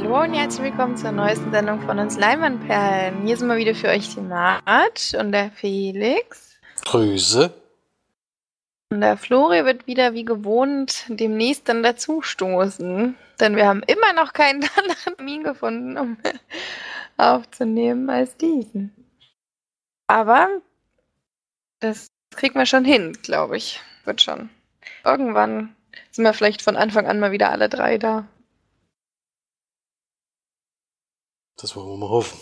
Hallo und herzlich willkommen zur neuesten Sendung von uns Leimanperlen. Hier sind wir wieder für euch die Naht und der Felix. Grüße. Und der Flori wird wieder wie gewohnt demnächst dann dazustoßen. Denn wir haben immer noch keinen anderen Termin gefunden, um aufzunehmen als diesen. Aber das kriegen wir schon hin, glaube ich. Wird schon. Irgendwann sind wir vielleicht von Anfang an mal wieder alle drei da. Das wollen wir mal hoffen.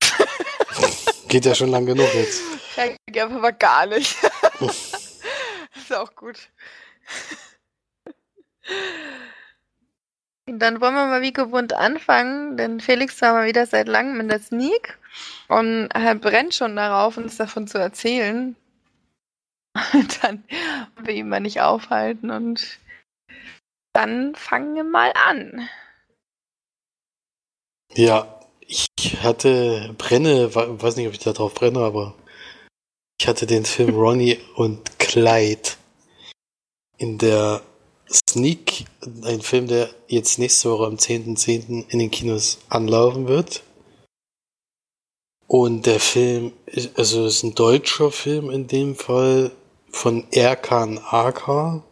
Geht ja schon lang genug jetzt. Ja, aber gar nicht. ist auch gut. Dann wollen wir mal wie gewohnt anfangen, denn Felix war mal wieder seit langem in der Sneak und er brennt schon darauf, uns davon zu erzählen. Und dann wollen wir ihn mal nicht aufhalten und dann fangen wir mal an. Ja, ich hatte Brenne, weiß nicht, ob ich da drauf brenne, aber ich hatte den Film Ronnie und Clyde in der Sneak, ein Film, der jetzt nächste Woche am 10.10. .10. in den Kinos anlaufen wird. Und der Film, also ist ein deutscher Film in dem Fall von Erkan AK,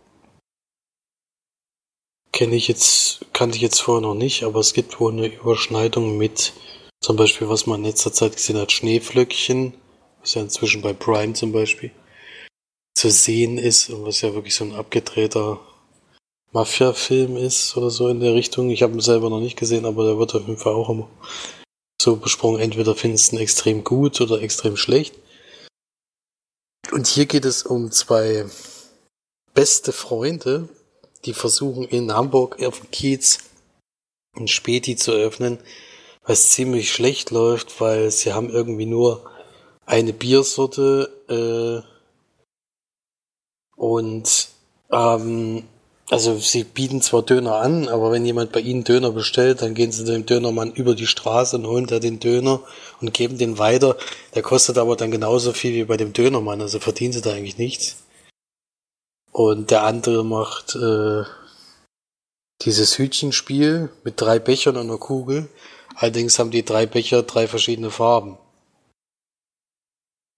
kenne ich jetzt, kannte ich jetzt vorher noch nicht, aber es gibt wohl eine Überschneidung mit zum Beispiel, was man in letzter Zeit gesehen hat, Schneeflöckchen, was ja inzwischen bei Prime zum Beispiel zu sehen ist und was ja wirklich so ein abgedrehter Mafia-Film ist oder so in der Richtung. Ich habe ihn selber noch nicht gesehen, aber der wird auf jeden Fall auch immer so besprochen. Entweder findest du ihn extrem gut oder extrem schlecht. Und hier geht es um zwei beste Freunde, die versuchen in Hamburg auf dem Kiez ein Späti zu öffnen, was ziemlich schlecht läuft, weil sie haben irgendwie nur eine Biersorte äh, und ähm, also sie bieten zwar Döner an, aber wenn jemand bei ihnen Döner bestellt, dann gehen sie dem Dönermann über die Straße und holen da den Döner und geben den weiter. Der kostet aber dann genauso viel wie bei dem Dönermann, also verdienen sie da eigentlich nichts. Und der andere macht äh, dieses Hütchenspiel mit drei Bechern und einer Kugel. Allerdings haben die drei Becher drei verschiedene Farben.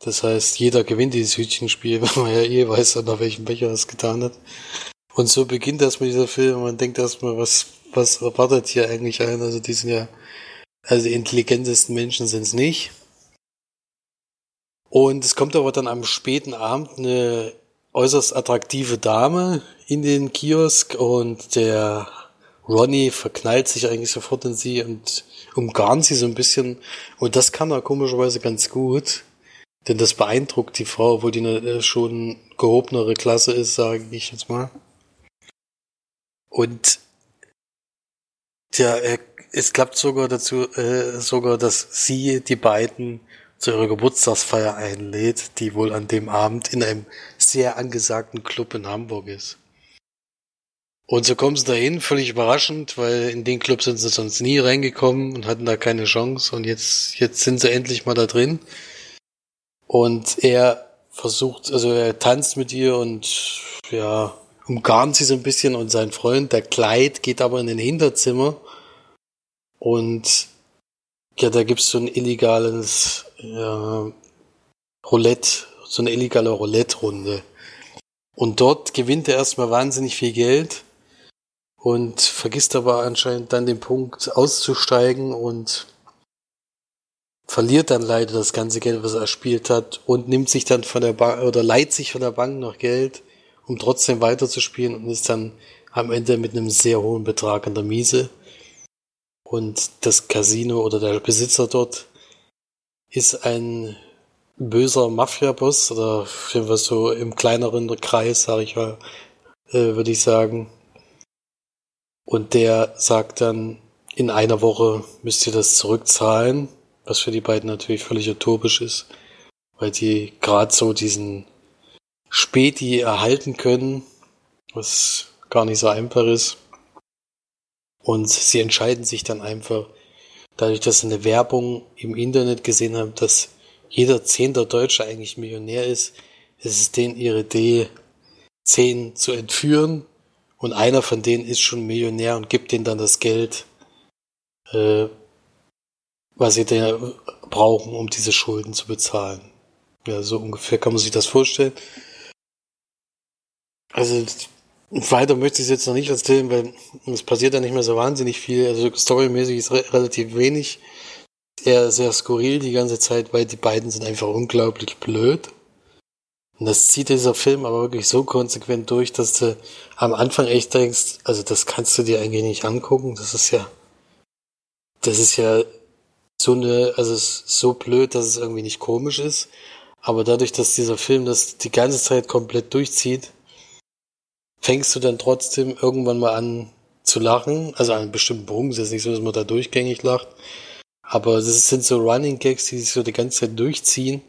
Das heißt, jeder gewinnt dieses Hütchenspiel, wenn man ja eh weiß, nach welchem Becher er es getan hat. Und so beginnt erstmal dieser Film. Man denkt erstmal, was, was erwartet hier eigentlich ein? Also die sind ja, also die intelligentesten Menschen sind es nicht. Und es kommt aber dann am späten Abend eine äußerst attraktive Dame in den Kiosk und der Ronnie verknallt sich eigentlich sofort in sie und umgarnt sie so ein bisschen. Und das kann er komischerweise ganz gut. Denn das beeindruckt die Frau, obwohl die eine schon gehobenere Klasse ist, sage ich jetzt mal. Und ja, es klappt sogar dazu, äh, sogar, dass sie die beiden zu ihrer Geburtstagsfeier einlädt, die wohl an dem Abend in einem sehr angesagten Club in Hamburg ist. Und so kommen sie dahin, völlig überraschend, weil in den Club sind sie sonst nie reingekommen und hatten da keine Chance. Und jetzt, jetzt sind sie endlich mal da drin. Und er versucht, also er tanzt mit ihr und ja, umgarnt sie so ein bisschen und sein Freund, der Kleid, geht aber in ein Hinterzimmer und ja, da gibt's so ein illegales ja, Roulette, so eine illegale Roulette-Runde. Und dort gewinnt er erstmal wahnsinnig viel Geld und vergisst aber anscheinend dann den Punkt auszusteigen und verliert dann leider das ganze Geld, was er erspielt hat und nimmt sich dann von der Bank oder leiht sich von der Bank noch Geld, um trotzdem weiterzuspielen und ist dann am Ende mit einem sehr hohen Betrag an der Miese. Und das Casino oder der Besitzer dort ist ein böser Mafia-Boss oder was so im kleineren Kreis, sage ich mal, äh, würde ich sagen. Und der sagt dann, in einer Woche müsst ihr das zurückzahlen, was für die beiden natürlich völlig utopisch ist, weil die gerade so diesen Späti erhalten können, was gar nicht so einfach ist. Und sie entscheiden sich dann einfach, dadurch, dass sie eine Werbung im Internet gesehen haben, dass jeder zehnter Deutsche eigentlich Millionär ist, ist es denen ihre Idee, zehn zu entführen und einer von denen ist schon Millionär und gibt denen dann das Geld, äh, was sie da brauchen, um diese Schulden zu bezahlen. Ja, so ungefähr kann man sich das vorstellen. Also weiter möchte ich es jetzt noch nicht erzählen, weil es passiert ja nicht mehr so wahnsinnig viel. Also storymäßig ist re relativ wenig. Eher sehr skurril die ganze Zeit, weil die beiden sind einfach unglaublich blöd. Und das zieht dieser Film aber wirklich so konsequent durch, dass du am Anfang echt denkst, also das kannst du dir eigentlich nicht angucken. Das ist ja, das ist ja so eine, also so blöd, dass es irgendwie nicht komisch ist. Aber dadurch, dass dieser Film das die ganze Zeit komplett durchzieht, fängst du dann trotzdem irgendwann mal an zu lachen. Also an einem bestimmten Punkt. Es ist nicht so, dass man da durchgängig lacht. Aber es sind so Running Gags, die sich so die ganze Zeit durchziehen.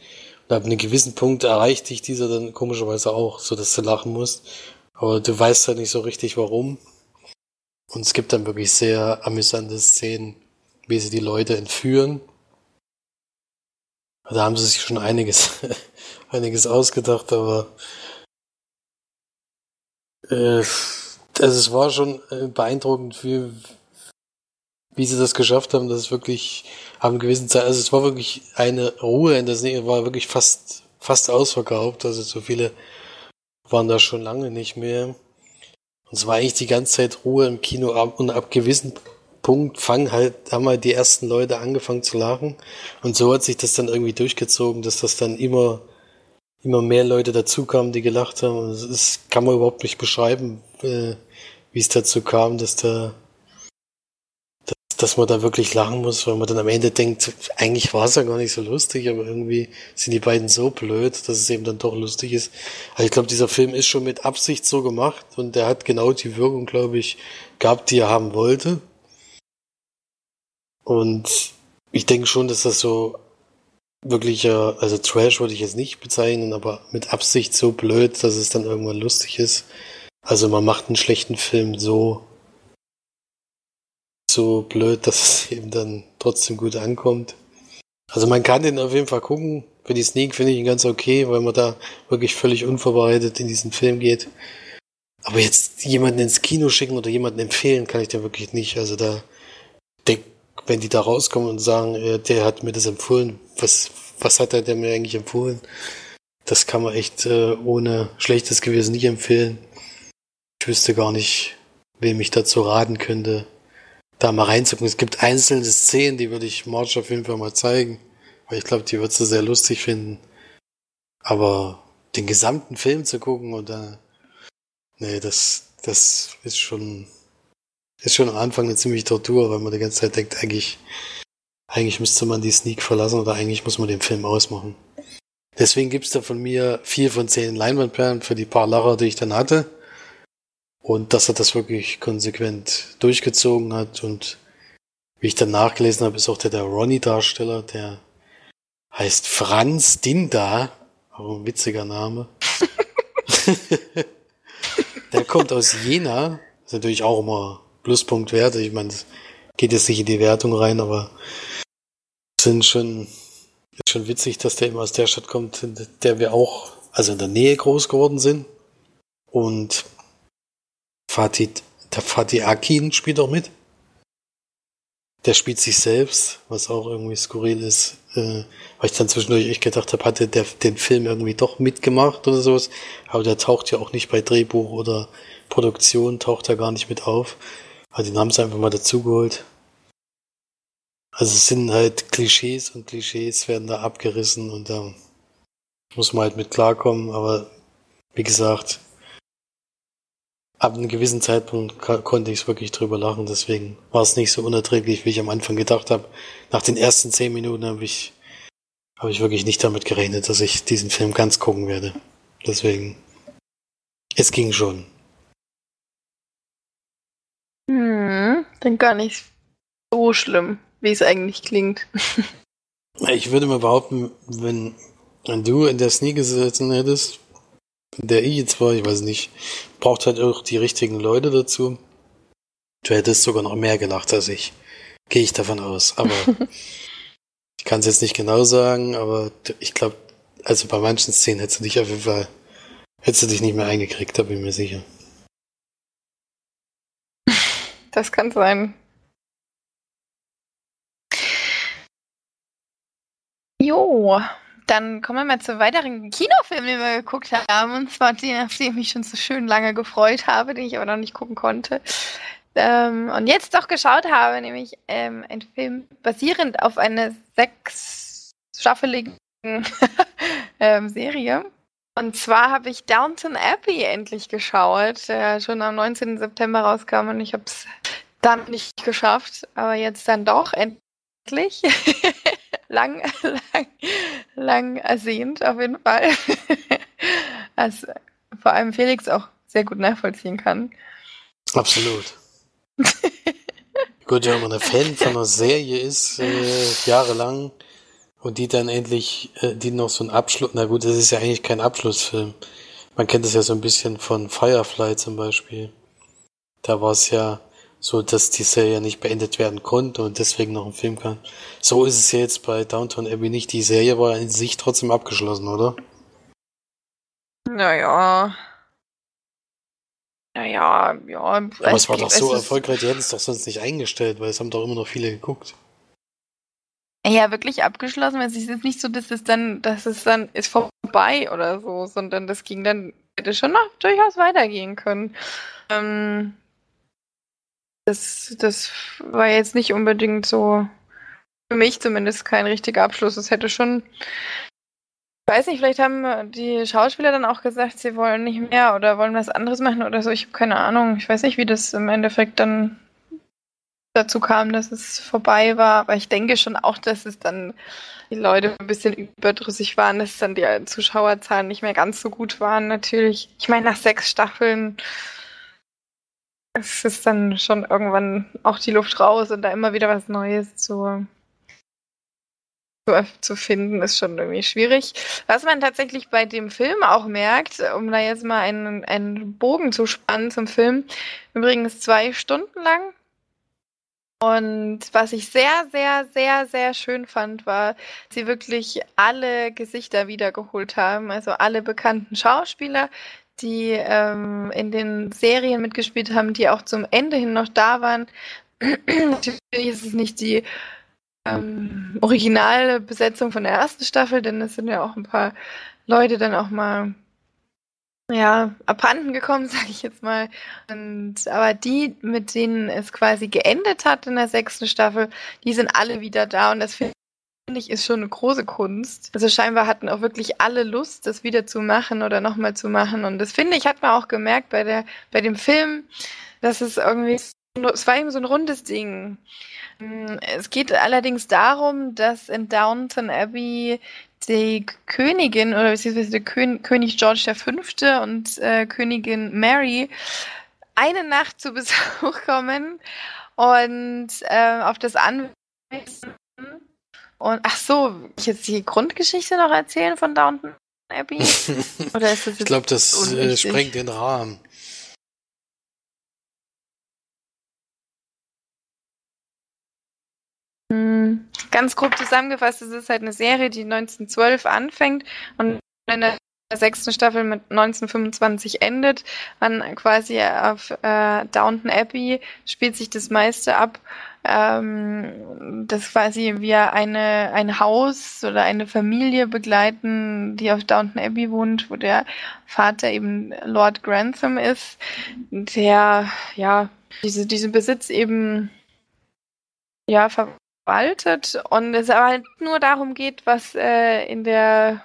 Und ab einem gewissen Punkt erreicht dich dieser dann komischerweise auch, so dass du lachen musst. Aber du weißt halt nicht so richtig warum. Und es gibt dann wirklich sehr amüsante Szenen, wie sie die Leute entführen. Da haben sie sich schon einiges, einiges ausgedacht, aber äh, also es war schon äh, beeindruckend, wie, wie sie das geschafft haben, dass es wirklich haben gewissen Zeit, also es war wirklich eine Ruhe in der Serie, war wirklich fast, fast ausverkauft, also so viele waren da schon lange nicht mehr. Und es war eigentlich die ganze Zeit Ruhe im Kino und ab gewissen Punkt fangen halt, haben halt die ersten Leute angefangen zu lachen. Und so hat sich das dann irgendwie durchgezogen, dass das dann immer immer mehr Leute dazukamen, die gelacht haben. Das kann man überhaupt nicht beschreiben, äh, wie es dazu kam, dass da, dass, man da wirklich lachen muss, weil man dann am Ende denkt, eigentlich war es ja gar nicht so lustig, aber irgendwie sind die beiden so blöd, dass es eben dann doch lustig ist. Also ich glaube, dieser Film ist schon mit Absicht so gemacht und der hat genau die Wirkung, glaube ich, gehabt, die er haben wollte. Und ich denke schon, dass das so wirklicher, also Trash würde ich jetzt nicht bezeichnen, aber mit Absicht so blöd, dass es dann irgendwann lustig ist. Also man macht einen schlechten Film so, so blöd, dass es eben dann trotzdem gut ankommt. Also man kann den auf jeden Fall gucken. Für die Sneak finde ich ihn ganz okay, weil man da wirklich völlig unvorbereitet in diesen Film geht. Aber jetzt jemanden ins Kino schicken oder jemanden empfehlen, kann ich dir wirklich nicht. Also da, wenn die da rauskommen und sagen, äh, der hat mir das empfohlen, was, was hat er mir eigentlich empfohlen? Das kann man echt äh, ohne schlechtes Gewissen nicht empfehlen. Ich wüsste gar nicht, wem ich dazu raten könnte, da mal reinzugucken. Es gibt einzelne Szenen, die würde ich March auf jeden Fall mal zeigen, weil ich glaube, die wird sie sehr lustig finden. Aber den gesamten Film zu gucken und da, nee, das, das ist schon ist schon am Anfang eine ziemliche Tortur, weil man die ganze Zeit denkt, eigentlich, eigentlich müsste man die Sneak verlassen oder eigentlich muss man den Film ausmachen. Deswegen gibt's da von mir vier von zehn Leinwandperlen für die paar Lacher, die ich dann hatte. Und dass er das wirklich konsequent durchgezogen hat. Und wie ich dann nachgelesen habe, ist auch der, der Ronny-Darsteller, der heißt Franz Dinda. Auch ein witziger Name. der kommt aus Jena. Ist natürlich auch immer Pluspunkt wert. Ich meine, es geht jetzt nicht in die Wertung rein, aber sind schon, ist schon witzig, dass der immer aus der Stadt kommt, in der wir auch, also in der Nähe groß geworden sind. Und Fatih, der Fatih Akin spielt auch mit. Der spielt sich selbst, was auch irgendwie skurril ist, äh, weil ich dann zwischendurch echt gedacht habe, hatte der den Film irgendwie doch mitgemacht oder sowas. Aber der taucht ja auch nicht bei Drehbuch oder Produktion, taucht er gar nicht mit auf. Also den haben sie einfach mal dazugeholt. Also es sind halt Klischees und Klischees werden da abgerissen und da muss man halt mit klarkommen. Aber wie gesagt, ab einem gewissen Zeitpunkt konnte ich es wirklich drüber lachen. Deswegen war es nicht so unerträglich, wie ich am Anfang gedacht habe. Nach den ersten zehn Minuten habe ich, habe ich wirklich nicht damit gerechnet, dass ich diesen Film ganz gucken werde. Deswegen, es ging schon. Hm, dann gar nicht so schlimm, wie es eigentlich klingt. ich würde mal behaupten, wenn, wenn du in der Sneak gesessen hättest, der ich jetzt war, ich weiß nicht, braucht halt auch die richtigen Leute dazu. Du hättest sogar noch mehr gelacht als ich. Gehe ich davon aus. Aber ich kann es jetzt nicht genau sagen, aber ich glaube, also bei manchen Szenen hättest du dich auf jeden Fall, hättest du dich nicht mehr eingekriegt, da bin ich mir sicher. Das kann sein. Jo dann kommen wir mal zu weiteren Kinofilmen, die wir geguckt haben. Und zwar den, auf den ich mich schon so schön lange gefreut habe, den ich aber noch nicht gucken konnte. Ähm, und jetzt doch geschaut habe, nämlich ähm, ein Film basierend auf einer sechsstaffeligen ähm, Serie. Und zwar habe ich Downton Abbey endlich geschaut, der schon am 19. September rauskam und ich habe es dann nicht geschafft, aber jetzt dann doch endlich. lang, lang, lang ersehnt auf jeden Fall. Was vor allem Felix auch sehr gut nachvollziehen kann. Absolut. gut, wenn man ein Fan von einer Serie ist, äh, jahrelang, und die dann endlich, äh, die noch so ein Abschluss, na gut, das ist ja eigentlich kein Abschlussfilm. Man kennt es ja so ein bisschen von Firefly zum Beispiel. Da war es ja so, dass die Serie nicht beendet werden konnte und deswegen noch ein Film kam. So ist es jetzt bei Downtown Abbey nicht. Die Serie war in sich trotzdem abgeschlossen, oder? Naja. Naja, ja. Aber es war doch so erfolgreich, die hätten es doch sonst nicht eingestellt, weil es haben doch immer noch viele geguckt. Ja, wirklich abgeschlossen. Es ist jetzt nicht so, dass es dann, dass es dann ist vorbei oder so, sondern das ging dann, hätte schon noch durchaus weitergehen können. Ähm, das, das war jetzt nicht unbedingt so, für mich zumindest kein richtiger Abschluss. Es hätte schon, ich weiß nicht, vielleicht haben die Schauspieler dann auch gesagt, sie wollen nicht mehr oder wollen was anderes machen oder so. Ich habe keine Ahnung. Ich weiß nicht, wie das im Endeffekt dann dazu kam, dass es vorbei war. Aber ich denke schon auch, dass es dann die Leute ein bisschen überdrüssig waren, dass dann die Zuschauerzahlen nicht mehr ganz so gut waren. Natürlich, ich meine, nach sechs Staffeln es ist dann schon irgendwann auch die Luft raus und da immer wieder was Neues zu, zu, zu finden, ist schon irgendwie schwierig. Was man tatsächlich bei dem Film auch merkt, um da jetzt mal einen, einen Bogen zu spannen zum Film, übrigens zwei Stunden lang und was ich sehr, sehr, sehr, sehr schön fand, war, sie wirklich alle Gesichter wiedergeholt haben. Also alle bekannten Schauspieler, die ähm, in den Serien mitgespielt haben, die auch zum Ende hin noch da waren. Natürlich ist es nicht die ähm, originale Besetzung von der ersten Staffel, denn es sind ja auch ein paar Leute dann auch mal ja, abhanden gekommen, sage ich jetzt mal. Und aber die, mit denen es quasi geendet hat in der sechsten Staffel, die sind alle wieder da und das finde ich ist schon eine große Kunst. Also scheinbar hatten auch wirklich alle Lust, das wieder zu machen oder nochmal zu machen. Und das finde ich, hat man auch gemerkt bei der, bei dem Film, dass es irgendwie, es war eben so ein rundes Ding. Es geht allerdings darum, dass in Downton Abbey die Königin oder beziehungsweise der Kön König George V. und äh, Königin Mary eine Nacht zu Besuch kommen und äh, auf das Anwesen und ach so, ich jetzt die Grundgeschichte noch erzählen von Downton Abbey? Oder ist das ich glaube, das äh, sprengt den Rahmen. Hm, ganz grob zusammengefasst, es ist halt eine Serie, die 1912 anfängt und in der sechsten Staffel mit 1925 endet. Dann quasi auf äh, Downton Abbey spielt sich das meiste ab. Ähm, das quasi wir eine, ein Haus oder eine Familie begleiten, die auf Downton Abbey wohnt, wo der Vater eben Lord Grantham ist, der ja diese, diesen Besitz eben ja verwaltet und es aber halt nur darum geht, was äh, in der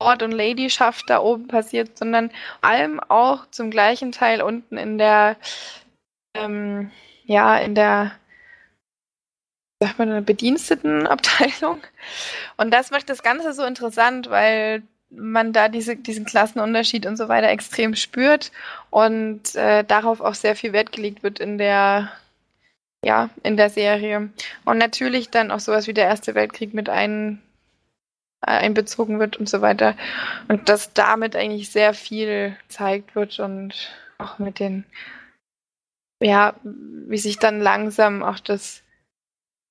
Lord- und Ladyschaft da oben passiert, sondern allem auch zum gleichen Teil unten in der, ähm, ja, in der, sagt man, Bedienstetenabteilung. Und das macht das Ganze so interessant, weil man da diese, diesen Klassenunterschied und so weiter extrem spürt und äh, darauf auch sehr viel Wert gelegt wird in der ja, in der Serie. Und natürlich dann auch sowas wie der Erste Weltkrieg mit ein, einbezogen wird und so weiter. Und dass damit eigentlich sehr viel gezeigt wird und auch mit den, ja, wie sich dann langsam auch das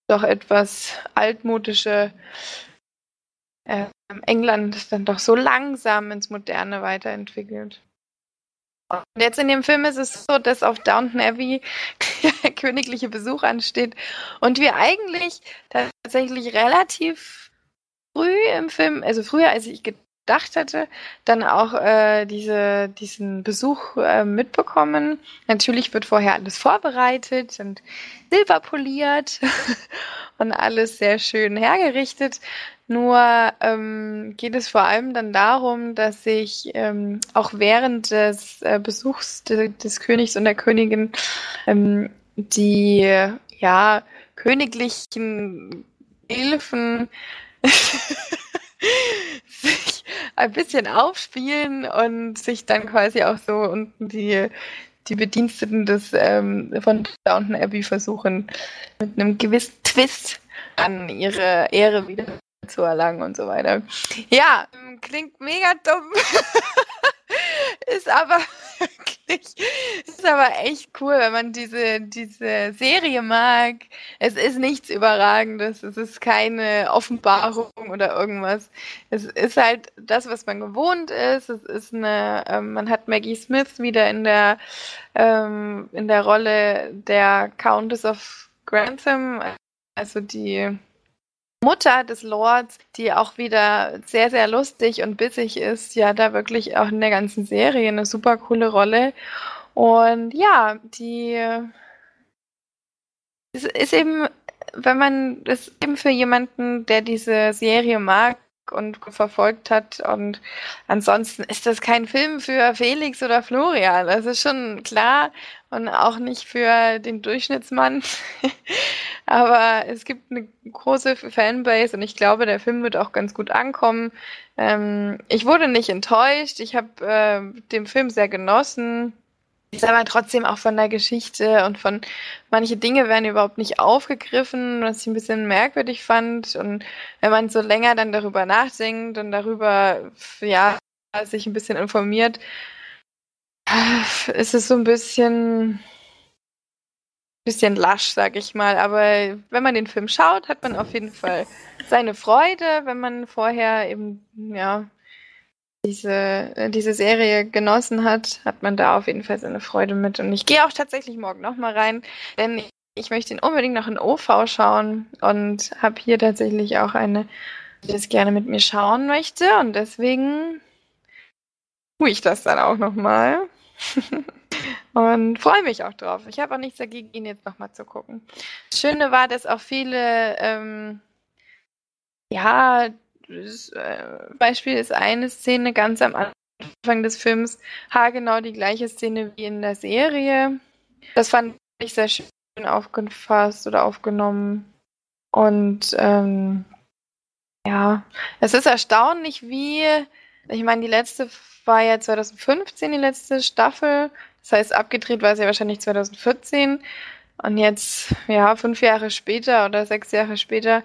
doch etwas altmodische äh, England dann doch so langsam ins Moderne weiterentwickelt. Und jetzt in dem Film ist es so, dass auf Downton Abbey königliche Besuch ansteht und wir eigentlich tatsächlich relativ früh im Film, also früher als ich gedacht hatte, dann auch äh, diese, diesen Besuch äh, mitbekommen. Natürlich wird vorher alles vorbereitet und silberpoliert und alles sehr schön hergerichtet. Nur ähm, geht es vor allem dann darum, dass sich ähm, auch während des äh, Besuchs de des Königs und der Königin ähm, die ja königlichen Hilfen sich ein bisschen aufspielen und sich dann quasi auch so unten die die Bediensteten des ähm, von Downton Abbey versuchen mit einem gewissen Twist an ihre Ehre wieder zu erlangen und so weiter. Ja, klingt mega dumm. ist aber wirklich, ist aber echt cool, wenn man diese, diese Serie mag. Es ist nichts Überragendes. Es ist keine Offenbarung oder irgendwas. Es ist halt das, was man gewohnt ist. Es ist eine, ähm, man hat Maggie Smith wieder in der, ähm, in der Rolle der Countess of Grantham, also die Mutter des Lords, die auch wieder sehr, sehr lustig und bissig ist, ja, da wirklich auch in der ganzen Serie eine super coole Rolle. Und ja, die ist eben, wenn man das eben für jemanden, der diese Serie mag, und verfolgt hat. Und ansonsten ist das kein Film für Felix oder Florian. Das ist schon klar und auch nicht für den Durchschnittsmann. Aber es gibt eine große Fanbase und ich glaube, der Film wird auch ganz gut ankommen. Ähm, ich wurde nicht enttäuscht. Ich habe äh, den Film sehr genossen ist aber trotzdem auch von der Geschichte und von manche Dinge werden überhaupt nicht aufgegriffen, was ich ein bisschen merkwürdig fand. Und wenn man so länger dann darüber nachdenkt und darüber, ja, sich ein bisschen informiert, ist es so ein bisschen, bisschen lasch, sag ich mal. Aber wenn man den Film schaut, hat man auf jeden Fall seine Freude, wenn man vorher eben, ja, diese, äh, diese Serie genossen hat, hat man da auf jeden Fall seine Freude mit. Und ich gehe auch tatsächlich morgen nochmal rein, denn ich möchte ihn unbedingt noch in OV schauen und habe hier tatsächlich auch eine, die das gerne mit mir schauen möchte. Und deswegen tue ich das dann auch nochmal. und freue mich auch drauf. Ich habe auch nichts dagegen, ihn jetzt nochmal zu gucken. Das Schöne war, dass auch viele, ähm, ja, Beispiel ist eine Szene ganz am Anfang des Films, haargenau die gleiche Szene wie in der Serie. Das fand ich sehr schön aufgefasst oder aufgenommen. Und ähm, ja, es ist erstaunlich, wie, ich meine, die letzte war ja 2015, die letzte Staffel. Das heißt, abgedreht war sie ja wahrscheinlich 2014. Und jetzt, ja, fünf Jahre später oder sechs Jahre später,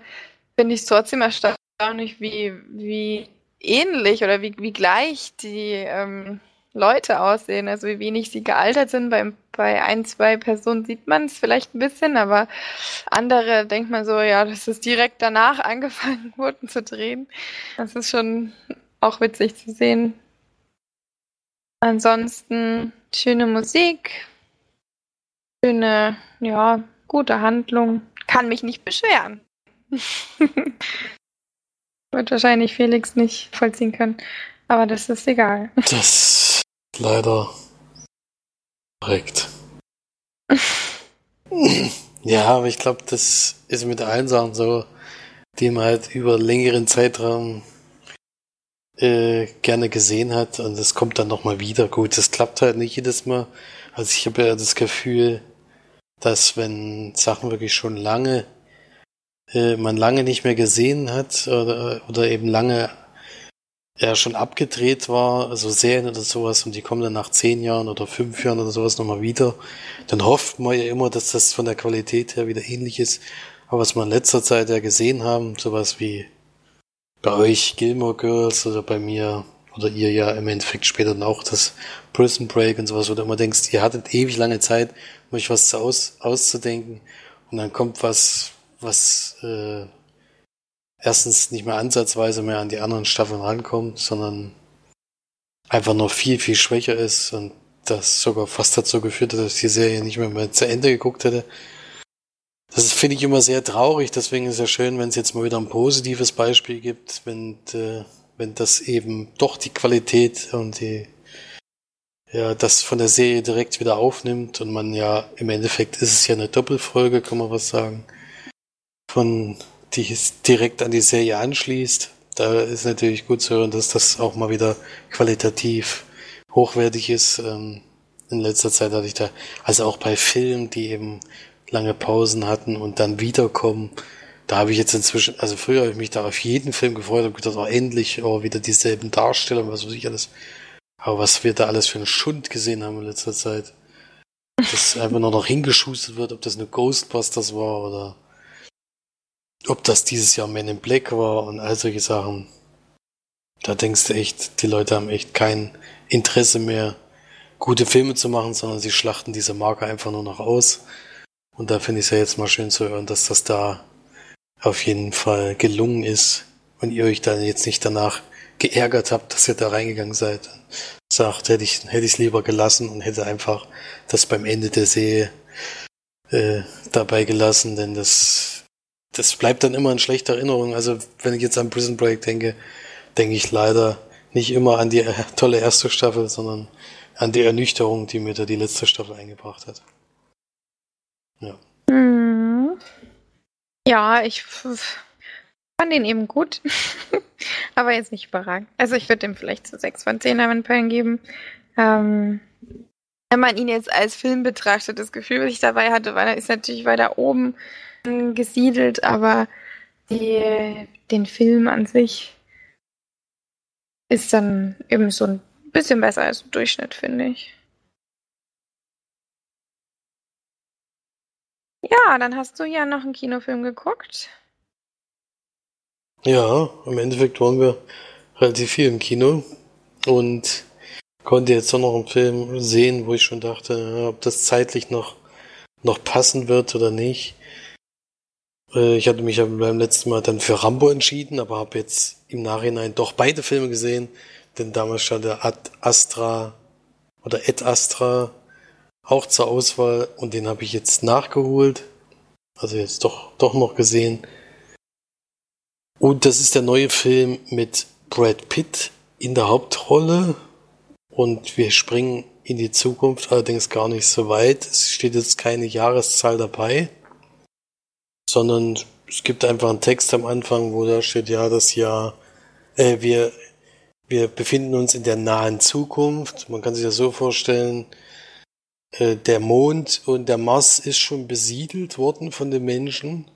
finde ich es trotzdem erstaunlich erstaunlich, wie, wie ähnlich oder wie, wie gleich die ähm, Leute aussehen, also wie wenig sie gealtert sind. Bei, bei ein, zwei Personen sieht man es vielleicht ein bisschen, aber andere denkt man so, ja, dass es direkt danach angefangen wurde zu drehen. Das ist schon auch witzig zu sehen. Ansonsten schöne Musik, schöne, ja, gute Handlung. Kann mich nicht beschweren. Wird wahrscheinlich Felix nicht vollziehen können. Aber das ist egal. Das ist leider korrekt. ja, aber ich glaube, das ist mit allen Sachen so, die man halt über längeren Zeitraum äh, gerne gesehen hat und es kommt dann nochmal wieder. Gut, das klappt halt nicht jedes Mal. Also ich habe ja das Gefühl, dass wenn Sachen wirklich schon lange äh, man lange nicht mehr gesehen hat oder, oder eben lange ja schon abgedreht war, also Serien oder sowas, und die kommen dann nach zehn Jahren oder fünf Jahren oder sowas nochmal wieder, dann hofft man ja immer, dass das von der Qualität her wieder ähnlich ist. Aber was wir in letzter Zeit ja gesehen haben, sowas wie bei euch Gilmore Girls oder bei mir oder ihr ja im Endeffekt später dann auch das Prison Break und sowas, wo du immer denkst, ihr hattet ewig lange Zeit, um euch was aus, auszudenken und dann kommt was, was äh, erstens nicht mehr ansatzweise mehr an die anderen Staffeln rankommt, sondern einfach noch viel, viel schwächer ist und das sogar fast dazu geführt hat, dass ich die Serie nicht mehr, mehr zu Ende geguckt hätte. Das finde ich immer sehr traurig, deswegen ist es ja schön, wenn es jetzt mal wieder ein positives Beispiel gibt, wenn, äh, wenn das eben doch die Qualität und die, ja, das von der Serie direkt wieder aufnimmt und man ja, im Endeffekt ist es ja eine Doppelfolge, kann man was sagen, von, die direkt an die Serie anschließt. Da ist natürlich gut zu hören, dass das auch mal wieder qualitativ hochwertig ist. Ähm, in letzter Zeit hatte ich da, also auch bei Filmen, die eben lange Pausen hatten und dann wiederkommen. Da habe ich jetzt inzwischen, also früher habe ich mich da auf jeden Film gefreut, habe gedacht, oh, endlich, oh, wieder dieselben Darsteller, was weiß ich alles. Aber was wir da alles für einen Schund gesehen haben in letzter Zeit. Dass einfach nur noch hingeschustert wird, ob das eine Ghostbusters war oder ob das dieses Jahr Men in Black war und all solche Sachen. Da denkst du echt, die Leute haben echt kein Interesse mehr, gute Filme zu machen, sondern sie schlachten diese Marke einfach nur noch aus. Und da finde ich es ja jetzt mal schön zu hören, dass das da auf jeden Fall gelungen ist und ihr euch dann jetzt nicht danach geärgert habt, dass ihr da reingegangen seid. Sagt, hätte ich hätte ich es lieber gelassen und hätte einfach das beim Ende der Serie äh, dabei gelassen, denn das das bleibt dann immer in schlechter Erinnerung. Also wenn ich jetzt an Prison Break denke, denke ich leider nicht immer an die tolle erste Staffel, sondern an die Ernüchterung, die mir da die letzte Staffel eingebracht hat. Ja. Hm. Ja, ich fand den eben gut. Aber jetzt nicht überragend. Also ich würde ihm vielleicht zu so 6 von 10 Perlen geben. Ähm, wenn man ihn jetzt als Film betrachtet, das Gefühl, was ich dabei hatte, war, ist natürlich weiter oben gesiedelt, aber die, den Film an sich ist dann eben so ein bisschen besser als im Durchschnitt, finde ich. Ja, dann hast du ja noch einen Kinofilm geguckt. Ja, im Endeffekt waren wir relativ viel im Kino und konnte jetzt auch noch einen Film sehen, wo ich schon dachte, ob das zeitlich noch, noch passen wird oder nicht. Äh, ich hatte mich beim letzten Mal dann für Rambo entschieden, aber habe jetzt im Nachhinein doch beide Filme gesehen, denn damals stand der Ad Astra oder Ed Astra auch zur Auswahl und den habe ich jetzt nachgeholt. Also jetzt doch, doch noch gesehen. Und das ist der neue Film mit Brad Pitt in der Hauptrolle. Und wir springen in die Zukunft, allerdings gar nicht so weit. Es steht jetzt keine Jahreszahl dabei, sondern es gibt einfach einen Text am Anfang, wo da steht, ja, das Jahr, äh, wir, wir befinden uns in der nahen Zukunft. Man kann sich das so vorstellen, äh, der Mond und der Mars ist schon besiedelt worden von den Menschen.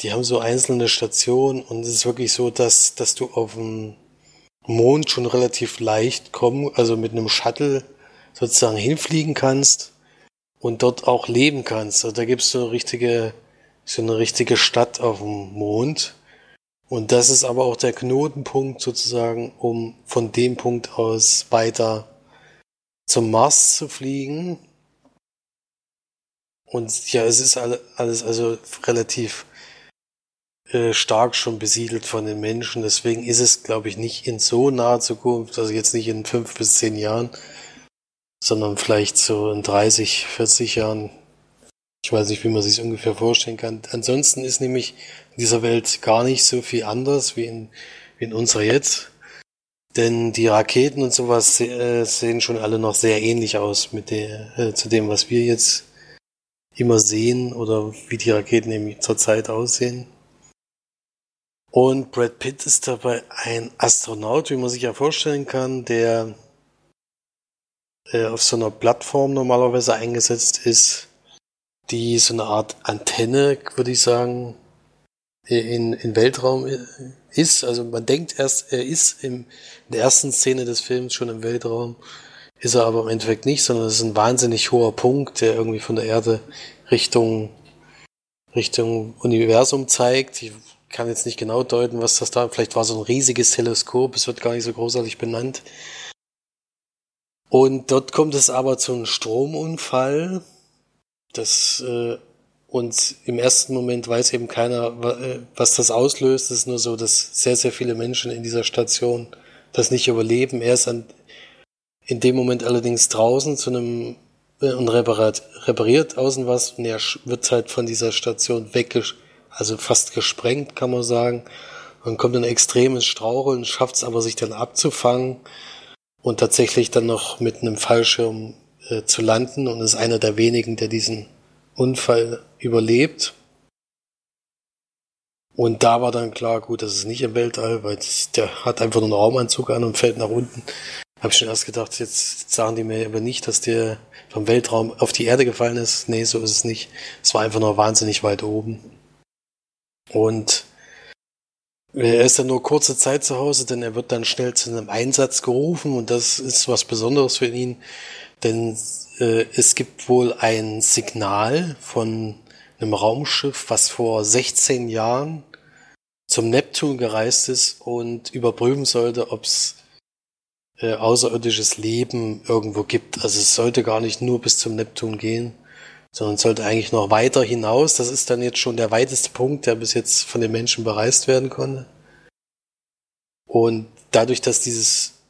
Die haben so einzelne Stationen und es ist wirklich so, dass, dass du auf dem Mond schon relativ leicht kommen, also mit einem Shuttle sozusagen hinfliegen kannst und dort auch leben kannst. Also da gibt es so eine so eine richtige Stadt auf dem Mond. Und das ist aber auch der Knotenpunkt sozusagen, um von dem Punkt aus weiter zum Mars zu fliegen. Und ja, es ist alles also relativ äh, stark schon besiedelt von den Menschen. Deswegen ist es, glaube ich, nicht in so naher Zukunft, also jetzt nicht in fünf bis zehn Jahren, sondern vielleicht so in 30, 40 Jahren. Ich weiß nicht, wie man sich ungefähr vorstellen kann. Ansonsten ist nämlich in dieser Welt gar nicht so viel anders wie in, wie in unserer jetzt. Denn die Raketen und sowas äh, sehen schon alle noch sehr ähnlich aus mit der, äh, zu dem, was wir jetzt immer sehen oder wie die Raketen eben zurzeit aussehen. Und Brad Pitt ist dabei ein Astronaut, wie man sich ja vorstellen kann, der äh, auf so einer Plattform normalerweise eingesetzt ist, die so eine Art Antenne, würde ich sagen, in, in Weltraum äh, ist. Also man denkt erst, er ist im, in der ersten Szene des Films schon im Weltraum, ist er aber im Endeffekt nicht, sondern es ist ein wahnsinnig hoher Punkt, der irgendwie von der Erde Richtung, Richtung Universum zeigt. Ich kann jetzt nicht genau deuten, was das da, vielleicht war so ein riesiges Teleskop, es wird gar nicht so großartig benannt. Und dort kommt es aber zu einem Stromunfall. Das äh, und im ersten Moment weiß eben keiner, äh, was das auslöst. Es ist nur so, dass sehr, sehr viele Menschen in dieser Station das nicht überleben. Er ist an, in dem Moment allerdings draußen zu einem äh, und repariert, repariert außen was und er wird halt von dieser Station weg, also fast gesprengt, kann man sagen. Und kommt ein extremes Straucheln, schafft es aber sich dann abzufangen und tatsächlich dann noch mit einem Fallschirm äh, zu landen und ist einer der wenigen, der diesen Unfall überlebt. Und da war dann klar, gut, das ist nicht im Weltall, weil das, der hat einfach nur einen Raumanzug an und fällt nach unten. Hab ich schon erst gedacht, jetzt sagen die mir aber nicht, dass der vom Weltraum auf die Erde gefallen ist. Nee, so ist es nicht. Es war einfach nur wahnsinnig weit oben. Und er ist dann nur kurze Zeit zu Hause, denn er wird dann schnell zu einem Einsatz gerufen und das ist was Besonderes für ihn, denn äh, es gibt wohl ein Signal von einem Raumschiff, was vor 16 Jahren zum Neptun gereist ist und überprüfen sollte, ob es äh, außerirdisches Leben irgendwo gibt. Also es sollte gar nicht nur bis zum Neptun gehen, sondern sollte eigentlich noch weiter hinaus. Das ist dann jetzt schon der weiteste Punkt, der bis jetzt von den Menschen bereist werden konnte. Und dadurch, dass dieses,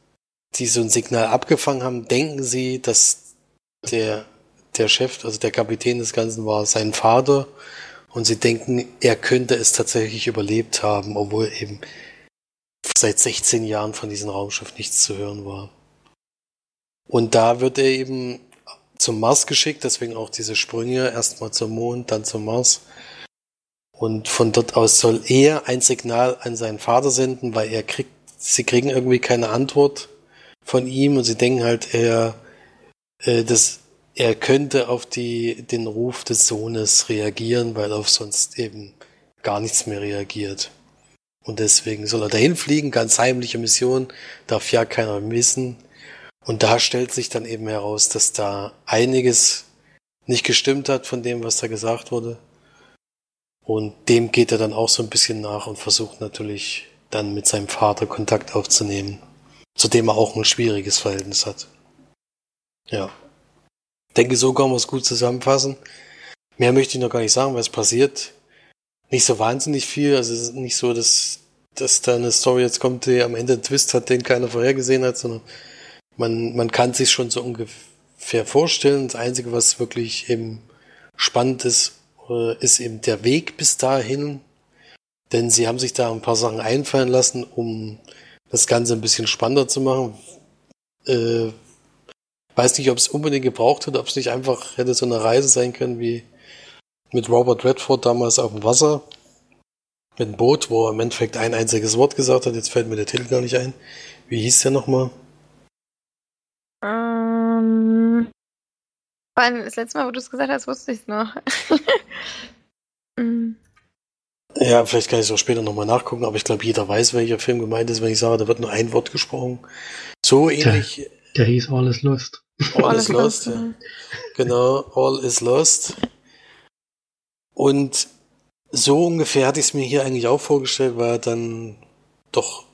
die so ein Signal abgefangen haben, denken sie, dass der, der Chef, also der Kapitän des Ganzen war sein Vater. Und sie denken, er könnte es tatsächlich überlebt haben, obwohl eben seit 16 Jahren von diesem Raumschiff nichts zu hören war. Und da wird er eben zum Mars geschickt, deswegen auch diese Sprünge, erstmal zum Mond, dann zum Mars. Und von dort aus soll er ein Signal an seinen Vater senden, weil er kriegt, sie kriegen irgendwie keine Antwort von ihm und sie denken halt, er, äh, das, er könnte auf die, den Ruf des Sohnes reagieren, weil auf sonst eben gar nichts mehr reagiert. Und deswegen soll er dahin fliegen, ganz heimliche Mission, darf ja keiner wissen. Und da stellt sich dann eben heraus, dass da einiges nicht gestimmt hat von dem, was da gesagt wurde. Und dem geht er dann auch so ein bisschen nach und versucht natürlich dann mit seinem Vater Kontakt aufzunehmen, zu dem er auch ein schwieriges Verhältnis hat. Ja. Denke, so kann man es gut zusammenfassen. Mehr möchte ich noch gar nicht sagen, was passiert nicht so wahnsinnig viel. Also es ist nicht so, dass, dass da eine Story jetzt kommt, die am Ende einen Twist hat, den keiner vorhergesehen hat, sondern man, man kann sich schon so ungefähr vorstellen. Das Einzige, was wirklich eben spannend ist, äh, ist eben der Weg bis dahin. Denn sie haben sich da ein paar Sachen einfallen lassen, um das Ganze ein bisschen spannender zu machen. Äh, weiß nicht, ob es unbedingt gebraucht hat, ob es nicht einfach hätte so eine Reise sein können wie mit Robert Redford damals auf dem Wasser. Mit einem Boot, wo er im Endeffekt ein einziges Wort gesagt hat. Jetzt fällt mir der Titel gar nicht ein. Wie hieß der nochmal? Ähm. Das letzte Mal, wo du es gesagt hast, wusste ich es noch. mm. Ja, vielleicht kann ich es auch später nochmal nachgucken, aber ich glaube, jeder weiß, welcher Film gemeint ist, wenn ich sage, da wird nur ein Wort gesprochen. So ähnlich. Der, der hieß All is Lost. All, all is Lost, lost ja. Genau, All is Lost. Und so ungefähr hatte ich es mir hier eigentlich auch vorgestellt, weil er dann doch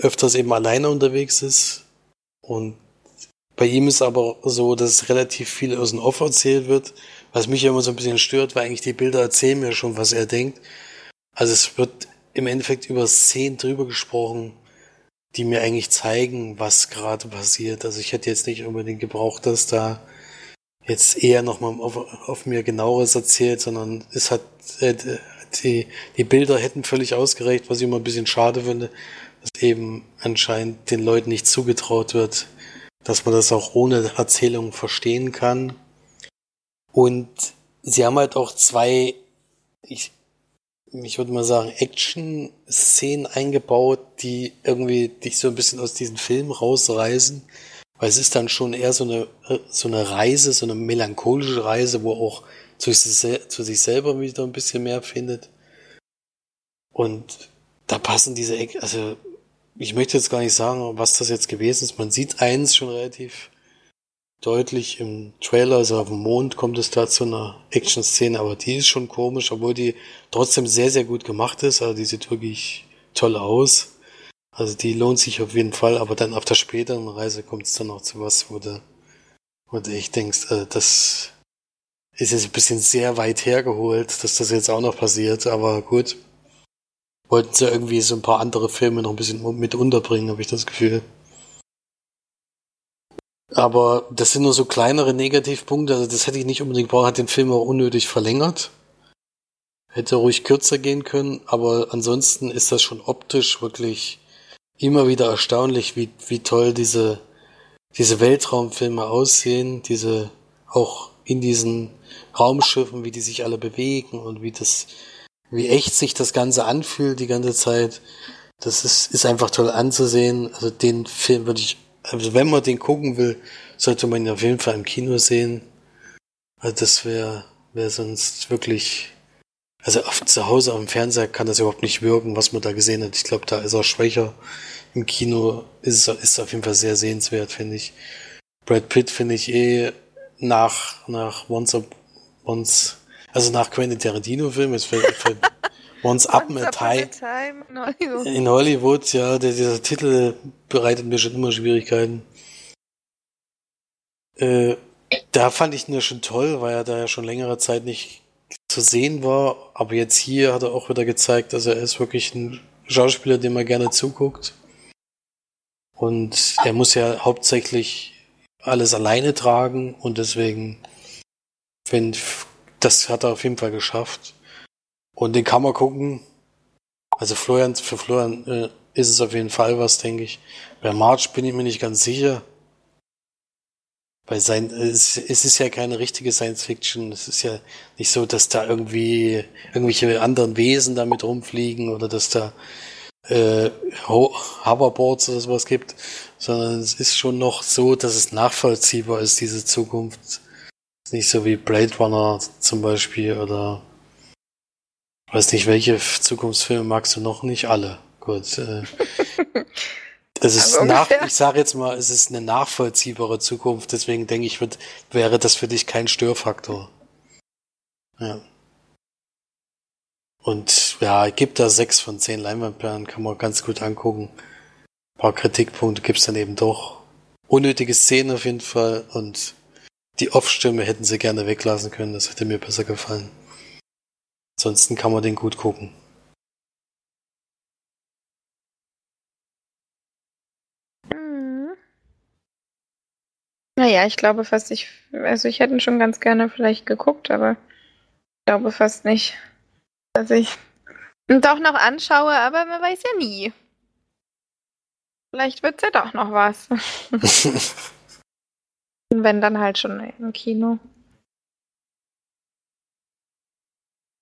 öfters eben alleine unterwegs ist. Und bei ihm ist aber so, dass relativ viel aus dem Off erzählt wird, was mich immer so ein bisschen stört, weil eigentlich die Bilder erzählen mir schon, was er denkt. Also es wird im Endeffekt über Szenen drüber gesprochen, die mir eigentlich zeigen, was gerade passiert. Also ich hätte jetzt nicht unbedingt gebraucht, dass da jetzt eher nochmal auf, auf mir genaueres erzählt, sondern es hat äh, die, die Bilder hätten völlig ausgereicht, was ich immer ein bisschen schade finde, dass eben anscheinend den Leuten nicht zugetraut wird, dass man das auch ohne Erzählung verstehen kann. Und sie haben halt auch zwei, ich, ich würde mal sagen, Action-Szenen eingebaut, die irgendwie dich so ein bisschen aus diesem Film rausreißen. Weil es ist dann schon eher so eine, so eine Reise, so eine melancholische Reise, wo auch zu sich, zu sich selber wieder ein bisschen mehr findet. Und da passen diese, also ich möchte jetzt gar nicht sagen, was das jetzt gewesen ist. Man sieht eins schon relativ deutlich im Trailer, also auf dem Mond kommt es da zu einer Action-Szene, aber die ist schon komisch, obwohl die trotzdem sehr, sehr gut gemacht ist. Also die sieht wirklich toll aus. Also die lohnt sich auf jeden Fall, aber dann auf der späteren Reise kommt es dann noch zu was, wo du, wo du echt denkst, äh, das ist jetzt ein bisschen sehr weit hergeholt, dass das jetzt auch noch passiert, aber gut. Wollten sie irgendwie so ein paar andere Filme noch ein bisschen mit unterbringen, habe ich das Gefühl. Aber das sind nur so kleinere Negativpunkte. Also das hätte ich nicht unbedingt gebraucht. Hat den Film auch unnötig verlängert. Hätte ruhig kürzer gehen können. Aber ansonsten ist das schon optisch wirklich immer wieder erstaunlich, wie, wie toll diese, diese Weltraumfilme aussehen. Diese, auch in diesen Raumschiffen, wie die sich alle bewegen und wie das, wie echt sich das Ganze anfühlt die ganze Zeit. Das ist, ist einfach toll anzusehen. Also den Film würde ich also wenn man den gucken will, sollte man ihn auf jeden Fall im Kino sehen. Also das wäre wäre sonst wirklich. Also zu Hause am Fernseher kann das überhaupt nicht wirken, was man da gesehen hat. Ich glaube, da ist er schwächer. Im Kino ist es ist auf jeden Fall sehr sehenswert, finde ich. Brad Pitt finde ich eh nach, nach Once, Once, also nach Quentin Tarantino Film, ist für, für Once Up in a Time. in Hollywood. In Hollywood, ja, der, dieser Titel bereitet mir schon immer Schwierigkeiten. Äh, da fand ich ihn ja schon toll, weil er da ja schon längere Zeit nicht zu sehen war. Aber jetzt hier hat er auch wieder gezeigt, dass er ist wirklich ein Schauspieler, dem man gerne zuguckt. Und er muss ja hauptsächlich alles alleine tragen und deswegen, wenn, das hat er auf jeden Fall geschafft. Und den kann man gucken. Also Florian, für Florian äh, ist es auf jeden Fall was, denke ich. Bei March bin ich mir nicht ganz sicher. Weil sein, es, es ist ja keine richtige Science Fiction. Es ist ja nicht so, dass da irgendwie irgendwelche anderen Wesen damit rumfliegen oder dass da äh, Hoverboards oder sowas gibt, sondern es ist schon noch so, dass es nachvollziehbar ist, diese Zukunft. nicht so wie Blade Runner zum Beispiel oder Weiß nicht, welche Zukunftsfilme magst du noch? Nicht alle. Gut. Äh, es ist also nach, ich sage jetzt mal, es ist eine nachvollziehbare Zukunft, deswegen denke ich, wird, wäre das für dich kein Störfaktor. Ja. Und ja, gibt da sechs von zehn Leinwandperlen, kann man ganz gut angucken. Ein paar Kritikpunkte gibt's dann eben doch. Unnötige Szenen auf jeden Fall und die Off-Stimme hätten sie gerne weglassen können, das hätte mir besser gefallen. Ansonsten kann man den gut gucken. Mhm. Naja, ich glaube fast, ich, also ich hätte ihn schon ganz gerne vielleicht geguckt, aber ich glaube fast nicht, dass ich ihn doch noch anschaue, aber man weiß ja nie. Vielleicht wird's ja doch noch was. Wenn dann halt schon im Kino.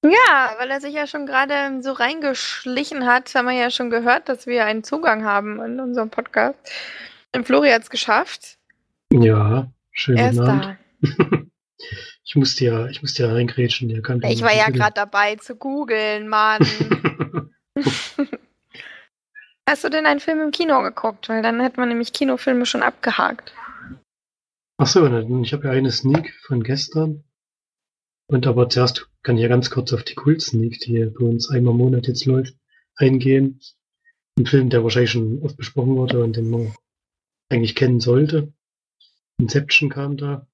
Ja, weil er sich ja schon gerade so reingeschlichen hat, haben wir ja schon gehört, dass wir einen Zugang haben in unserem Podcast. Und Flori hat es geschafft. Ja, schön. Er ist da. ich musste ja, ich musste ja reingrätschen. Der kann ich war ja gerade dabei zu googeln, Mann. Hast du denn einen Film im Kino geguckt? Weil dann hätte man nämlich Kinofilme schon abgehakt. Achso, ich habe ja eine Sneak von gestern. Und aber zuerst kann ich ja ganz kurz auf die Kult Sneak, die bei uns einmal im Monat jetzt läuft, eingehen. Ein Film, der wahrscheinlich schon oft besprochen wurde und den man eigentlich kennen sollte. Inception kam da.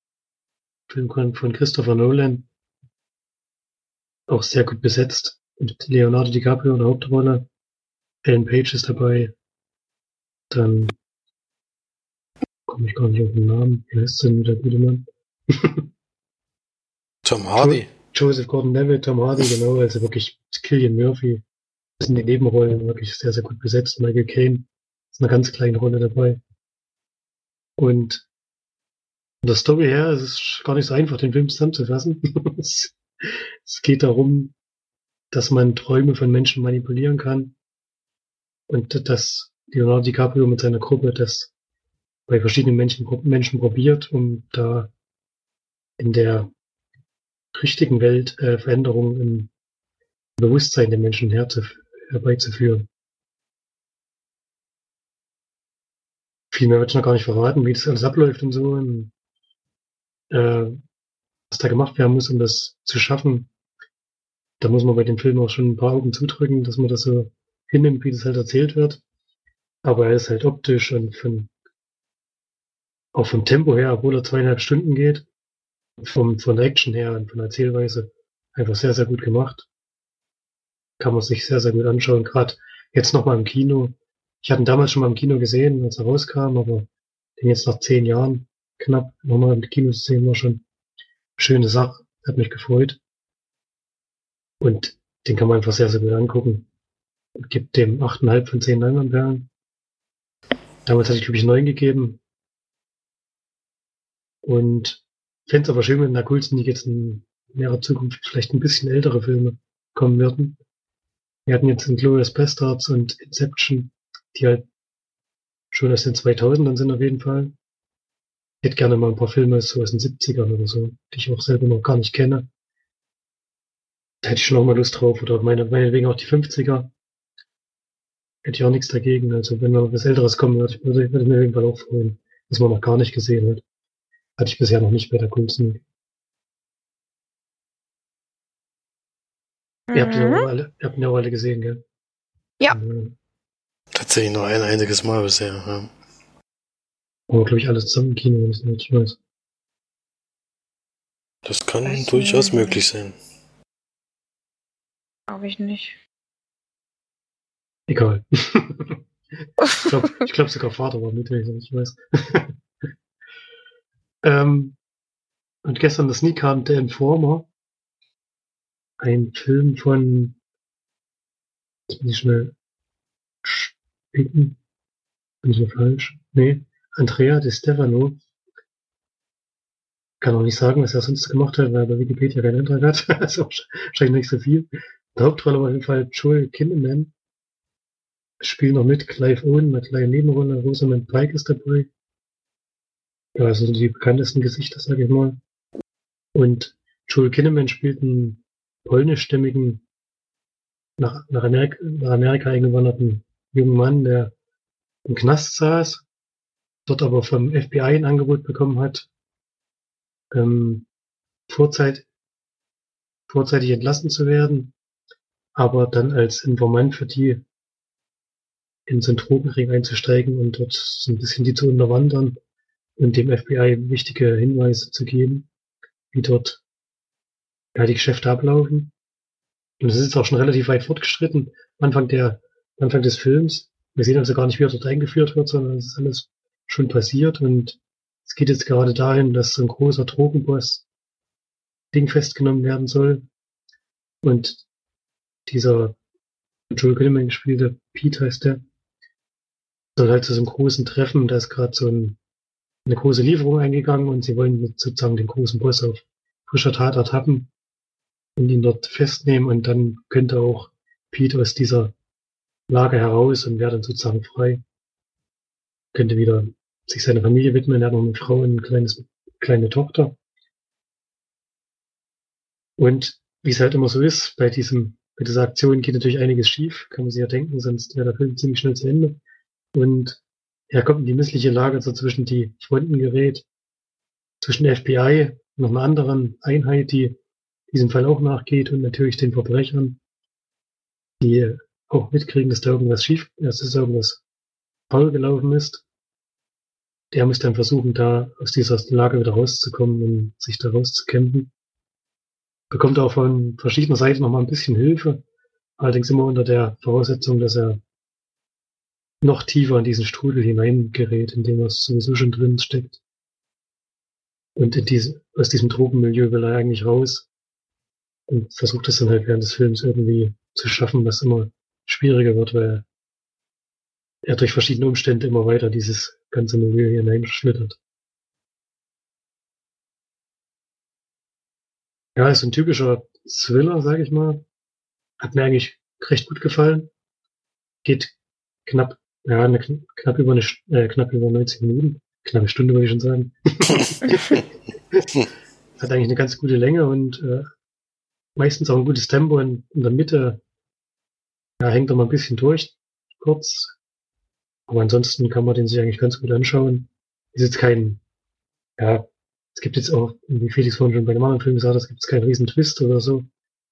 Film von Christopher Nolan. Auch sehr gut besetzt. Mit Leonardo DiCaprio in der Hauptrolle. Ellen Page ist dabei. Dann komme ich gar nicht auf den Namen. Wie heißt denn der gute Mann? Tom Hardy. Joseph Gordon-Levitt, Tom Hardy, genau, also wirklich Killian Murphy. Das sind die Nebenrollen wirklich sehr, sehr gut besetzt. Michael Caine ist eine ganz kleine Rolle dabei. Und von der Story her es ist gar nicht so einfach, den Film zusammenzufassen. es, es geht darum, dass man Träume von Menschen manipulieren kann und dass Leonardo DiCaprio mit seiner Gruppe das bei verschiedenen Menschen, Menschen probiert, um da in der richtigen Welt äh, Veränderungen im Bewusstsein der Menschen herbeizuführen. Viel mehr wird ich noch gar nicht verraten, wie das alles abläuft und so. Und, äh, was da gemacht werden muss, um das zu schaffen. Da muss man bei dem Film auch schon ein paar Augen zudrücken, dass man das so hinnimmt, wie das halt erzählt wird. Aber er ist halt optisch und von, auch vom Tempo her, obwohl er zweieinhalb Stunden geht, vom, von der Action her und von der Erzählweise einfach sehr, sehr gut gemacht. Kann man sich sehr, sehr gut anschauen. Gerade jetzt nochmal im Kino. Ich hatte ihn damals schon mal im Kino gesehen, als er rauskam, aber den jetzt nach zehn Jahren knapp nochmal im Kino zu sehen, war schon schöne Sache. Hat mich gefreut. Und den kann man einfach sehr, sehr gut angucken. Gibt dem 8,5 von 10 Leinwandperlen. Damals hatte ich, glaube ich, 9 gegeben. Und fände es aber schön, wenn der Coolsten jetzt in näherer Zukunft vielleicht ein bisschen ältere Filme kommen werden. Wir hatten jetzt in Glorious Bastards und Inception, die halt schon aus den 2000ern sind auf jeden Fall. Ich hätte gerne mal ein paar Filme so aus den 70ern oder so, die ich auch selber noch gar nicht kenne. Da hätte ich schon auch mal Lust drauf. Oder meine, meinetwegen auch die 50er. Hätte ich auch nichts dagegen. Also wenn mal was Älteres kommen würde, würde, würde ich mir auf jeden Fall auch freuen, was man noch gar nicht gesehen hat. Hatte ich bisher noch nicht bei der Kunstmühle. Ihr habt ihn Mhm. auch alle, ihr habt ihn auch alle gesehen, gell? Ja. Mhm. Tatsächlich nur ein einziges Mal bisher. Ja. Aber glaube ich alles zusammen im Kino, wenn ich es nicht weiß. Das kann Weiß durchaus nicht. möglich sein. Glaube ich nicht. Egal. ich glaube glaub sogar Vater war mit, wenn ich es nicht weiß. ähm, und gestern das nie kam The Informer. Ein Film von, jetzt muss ich schnell spicken. Bin ich hier falsch? Nee, Andrea De Stefano. Kann auch nicht sagen, was er sonst gemacht hat, weil er bei Wikipedia keinen Eintrag hat. also wahrscheinlich nicht so viel. Der Hauptrolle war auf jeden Fall Joel Kinnaman. Spielen noch mit Clive Owen, eine kleine Nebenrolle. Rosamund Pike ist dabei. Ja, also die bekanntesten Gesichter, sag ich mal. Und Joel Kinnaman spielt einen polnischstämmigen, nach, nach, Amerika, nach Amerika eingewanderten jungen Mann, der im Knast saß, dort aber vom FBI ein Angebot bekommen hat, ähm, vorzeit, vorzeitig entlassen zu werden, aber dann als Informant für die in so einen Drogenring einzusteigen und dort so ein bisschen die zu unterwandern und dem FBI wichtige Hinweise zu geben, wie dort ja, die Geschäfte ablaufen. Und es ist auch schon relativ weit fortgeschritten. Anfang der, Anfang des Films. Wir sehen also gar nicht, wie er dort eingeführt wird, sondern es ist alles schon passiert und es geht jetzt gerade dahin, dass so ein großer Drogenboss Ding festgenommen werden soll. Und dieser Joel Kinnaman gespielte Pete heißt der, soll halt zu so einem großen Treffen, da ist gerade so ein, eine große Lieferung eingegangen und sie wollen sozusagen den großen Boss auf frischer Tat ertappen und ihn dort festnehmen und dann könnte auch Pete aus dieser Lage heraus und wäre dann sozusagen frei. Könnte wieder sich seiner Familie widmen, er hat noch eine Frau und eine kleines, kleine Tochter. Und wie es halt immer so ist, bei diesem, bei dieser Aktion geht natürlich einiges schief, kann man sich ja denken, sonst wäre der Film ziemlich schnell zu Ende. Und er kommt in die missliche Lage, so zwischen die Fronten gerät, zwischen FBI, noch einer anderen Einheit, die diesem Fall auch nachgeht und natürlich den Verbrechern, die auch mitkriegen, dass da irgendwas schief, dass da irgendwas faul gelaufen ist. Der muss dann versuchen, da aus dieser Lage wieder rauszukommen und sich da rauszukämpfen. Bekommt auch von verschiedener Seiten nochmal ein bisschen Hilfe. Allerdings immer unter der Voraussetzung, dass er noch tiefer in diesen Strudel hineingerät, in dem er sowieso schon drin steckt. Und in diese, aus diesem Drogenmilieu will er eigentlich raus und versucht es dann halt während des Films irgendwie zu schaffen, was immer schwieriger wird, weil er durch verschiedene Umstände immer weiter dieses ganze Milieu hineinschlittert. Ja, ist ein typischer Thriller, sage ich mal. Hat mir eigentlich recht gut gefallen. Geht knapp, ja, eine, knapp über eine, äh, knapp über 90 Minuten. Knappe Stunde würde ich schon sagen. Hat eigentlich eine ganz gute Länge und äh, meistens auch ein gutes Tempo. In, in der Mitte ja, hängt er mal ein bisschen durch, kurz. Aber ansonsten kann man den sich eigentlich ganz gut anschauen. Ist jetzt kein, ja, es gibt jetzt auch, wie Felix vorhin schon bei dem anderen Film gesagt hat, es gibt keinen riesen Twist oder so,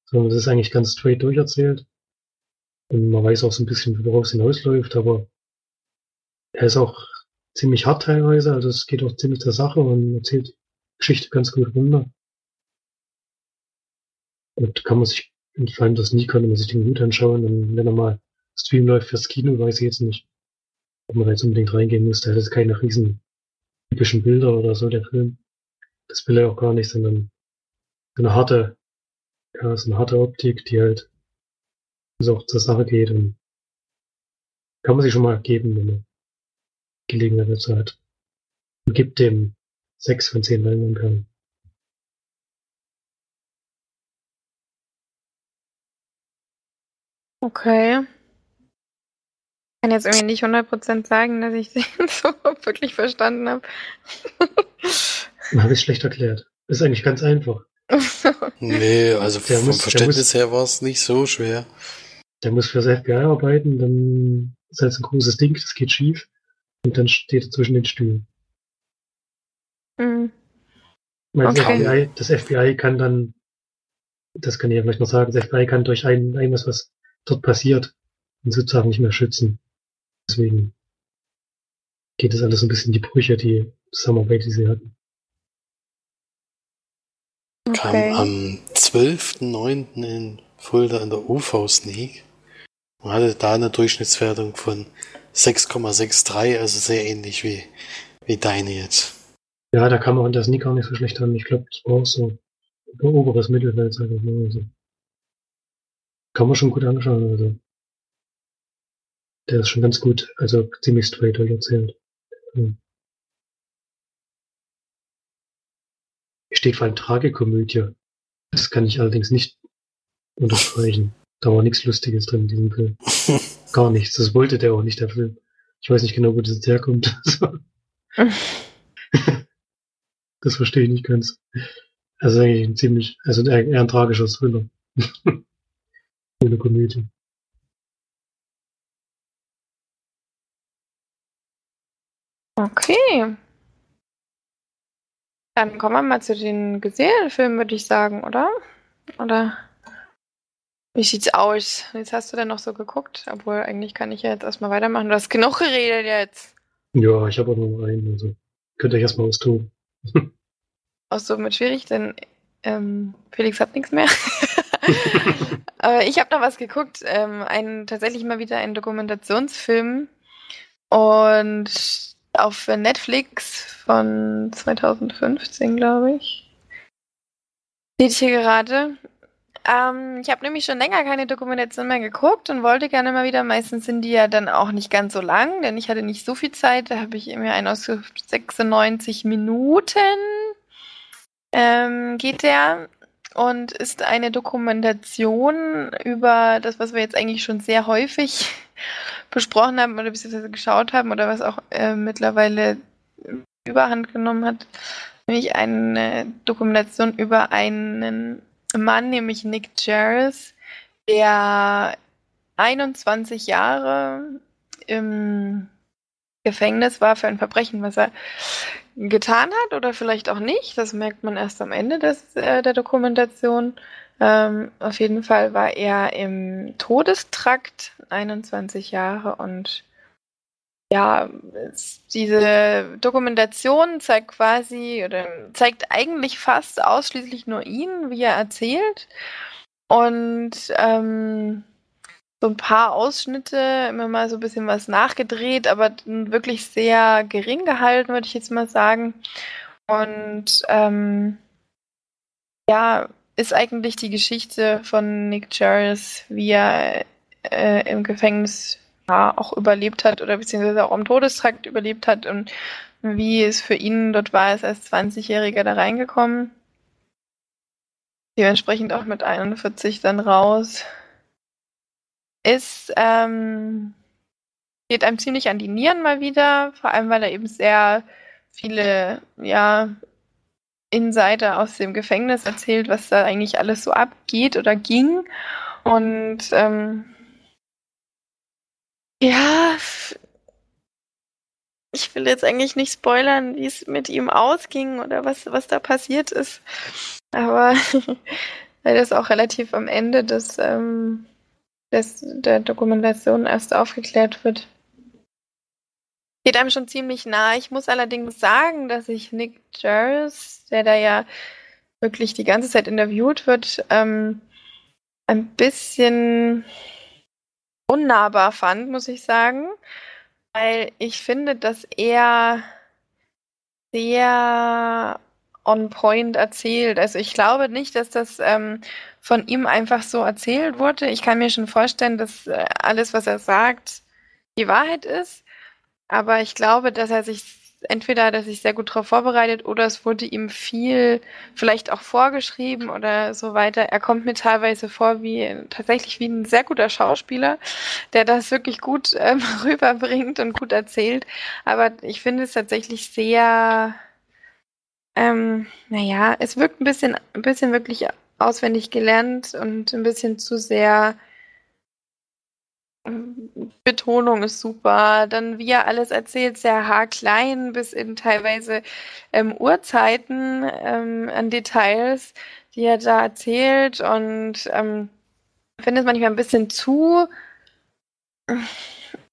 sondern es ist eigentlich ganz straight durcherzählt. Und man weiß auch so ein bisschen, worauf es hinausläuft, aber er ist auch ziemlich hart teilweise, also es geht auch ziemlich zur Sache und erzählt die Geschichte ganz gut runter. Und kann man sich, vor allem das nie kann man sich den gut anschauen und wenn er mal Stream läuft fürs Kino, weiß ich jetzt nicht, ob man da jetzt unbedingt reingehen muss, da hat es keine riesen typischen Bilder oder so, der Film. Das will er auch gar nicht, sondern so eine harte, ja, so eine harte Optik, die halt so auch zur Sache geht und kann man sich schon mal geben, wenn man Gelegenheit dazu hat. Und gibt dem sechs von zehn Leinwandperlen. Okay. Ich kann jetzt irgendwie nicht 100% sagen, dass ich den so wirklich verstanden habe. Habe ich schlecht erklärt. Ist eigentlich ganz einfach. Nee, also Der vom muss- Verständnis muss- her war es nicht so schwer. Der muss fürs FBI arbeiten, dann ist halt so ein großes Ding, das geht schief. Und dann steht er zwischen den Stühlen. Hm. Weil das, Okay. FBI, das FBI kann dann, das kann ich ja vielleicht noch sagen, das FBI kann durch ein, irgendwas, was dort passiert, ihn sozusagen nicht mehr schützen. Deswegen geht das alles so ein bisschen in die Brüche, die Zusammenarbeit, die sie hatten. Kam Okay. am 12.09. in Fulda in der UV-Sneak und hatte da eine Durchschnittswertung von 6,63, also sehr ähnlich wie, wie deine jetzt. Ja, da auch in der Sneak auch nicht so schlecht an. Ich glaube, das war auch so über oberes Mittelfeld, sag ich mal. Also. Kann man schon gut anschauen. Also. Der ist schon ganz gut, also ziemlich straight halt erzählt. Hm. Hier steht vor allem Tragikomödie. Das kann ich allerdings nicht unterstreichen. Da war nichts Lustiges drin in diesem Film. Gar nichts. Das wollte der auch nicht, der Film. Ich weiß nicht genau, wo das jetzt herkommt. das verstehe ich nicht ganz. Also eigentlich ein ziemlich, also eher, ein tragischer Thriller. Eine Komödie. Okay. Dann kommen wir mal zu den gesehenen Filmen, würde ich sagen, oder? Oder wie sieht's aus? Jetzt hast du denn noch so geguckt, obwohl eigentlich kann ich ja jetzt erstmal weitermachen. Du hast genug geredet jetzt. Ja, ich habe auch noch einen, also könnt ihr euch erstmal austoben. Auch so mit schwierig, denn ähm, Felix hat nichts mehr. Aber ich habe noch was geguckt. Ähm, ein, tatsächlich mal wieder ein Dokumentationsfilm. Und auf Netflix von 2015, glaube ich. Seht hier gerade. Ähm, ich habe nämlich schon länger keine Dokumentation mehr geguckt und wollte gerne mal wieder. Meistens sind die ja dann auch nicht ganz so lang, denn ich hatte nicht so viel Zeit. Da habe ich mir einen aus 96 Minuten. Ähm, geht der und ist eine Dokumentation über das, was wir jetzt eigentlich schon sehr häufig besprochen haben oder beziehungsweise geschaut haben oder was auch äh, mittlerweile überhand genommen hat, nämlich eine Dokumentation über einen Mann, nämlich Nick Jarvis, der 21 Jahre im Gefängnis war für ein Verbrechen, was er getan hat oder vielleicht auch nicht. Das merkt man erst am Ende des, äh, der Dokumentation. Ähm, auf jeden Fall war er im Todestrakt 21 Jahre und ja, es, diese Dokumentation zeigt quasi oder zeigt eigentlich fast ausschließlich nur ihn, wie er erzählt. Und ähm, so ein paar Ausschnitte, immer mal so ein bisschen was nachgedreht, aber wirklich sehr gering gehalten, würde ich jetzt mal sagen. Und ähm, ja, ist eigentlich die Geschichte von Nick Jarvis, wie er äh, im Gefängnis auch überlebt hat oder beziehungsweise auch im Todestrakt überlebt hat und wie es für ihn dort war, ist als 20-Jähriger da reingekommen. Dementsprechend auch mit 41 dann raus. Ist, ähm, geht einem ziemlich an die Nieren mal wieder, vor allem weil er eben sehr viele, ja, Insider aus dem Gefängnis erzählt, was da eigentlich alles so abgeht oder ging. Und ähm, ja, ich will jetzt eigentlich nicht spoilern, wie es mit ihm ausging oder was, was da passiert ist. Aber weil das auch relativ am Ende des, ähm, des, der Dokumentation erst aufgeklärt wird. Geht einem schon ziemlich nah. Ich muss allerdings sagen, dass ich Nick Jarvis, der da ja wirklich die ganze Zeit interviewt wird, ähm, ein bisschen unnahbar fand, muss ich sagen. Weil ich finde, dass er sehr on point erzählt. Also ich glaube nicht, dass das ähm, von ihm einfach so erzählt wurde. Ich kann mir schon vorstellen, dass äh, alles, was er sagt, die Wahrheit ist. Aber ich glaube, dass er sich entweder er sich sehr gut darauf vorbereitet oder es wurde ihm viel vielleicht auch vorgeschrieben oder so weiter. Er kommt mir teilweise vor wie tatsächlich wie ein sehr guter Schauspieler, der das wirklich gut ähm, rüberbringt und gut erzählt. Aber ich finde es tatsächlich sehr, ähm, naja, es wirkt ein bisschen, ein bisschen wirklich auswendig gelernt und ein bisschen zu sehr Betonung ist super. Dann, wie er alles erzählt, sehr haarklein bis in teilweise ähm, Uhrzeiten ähm, an Details, die er da erzählt. Und ähm, finde es manchmal ein bisschen zu,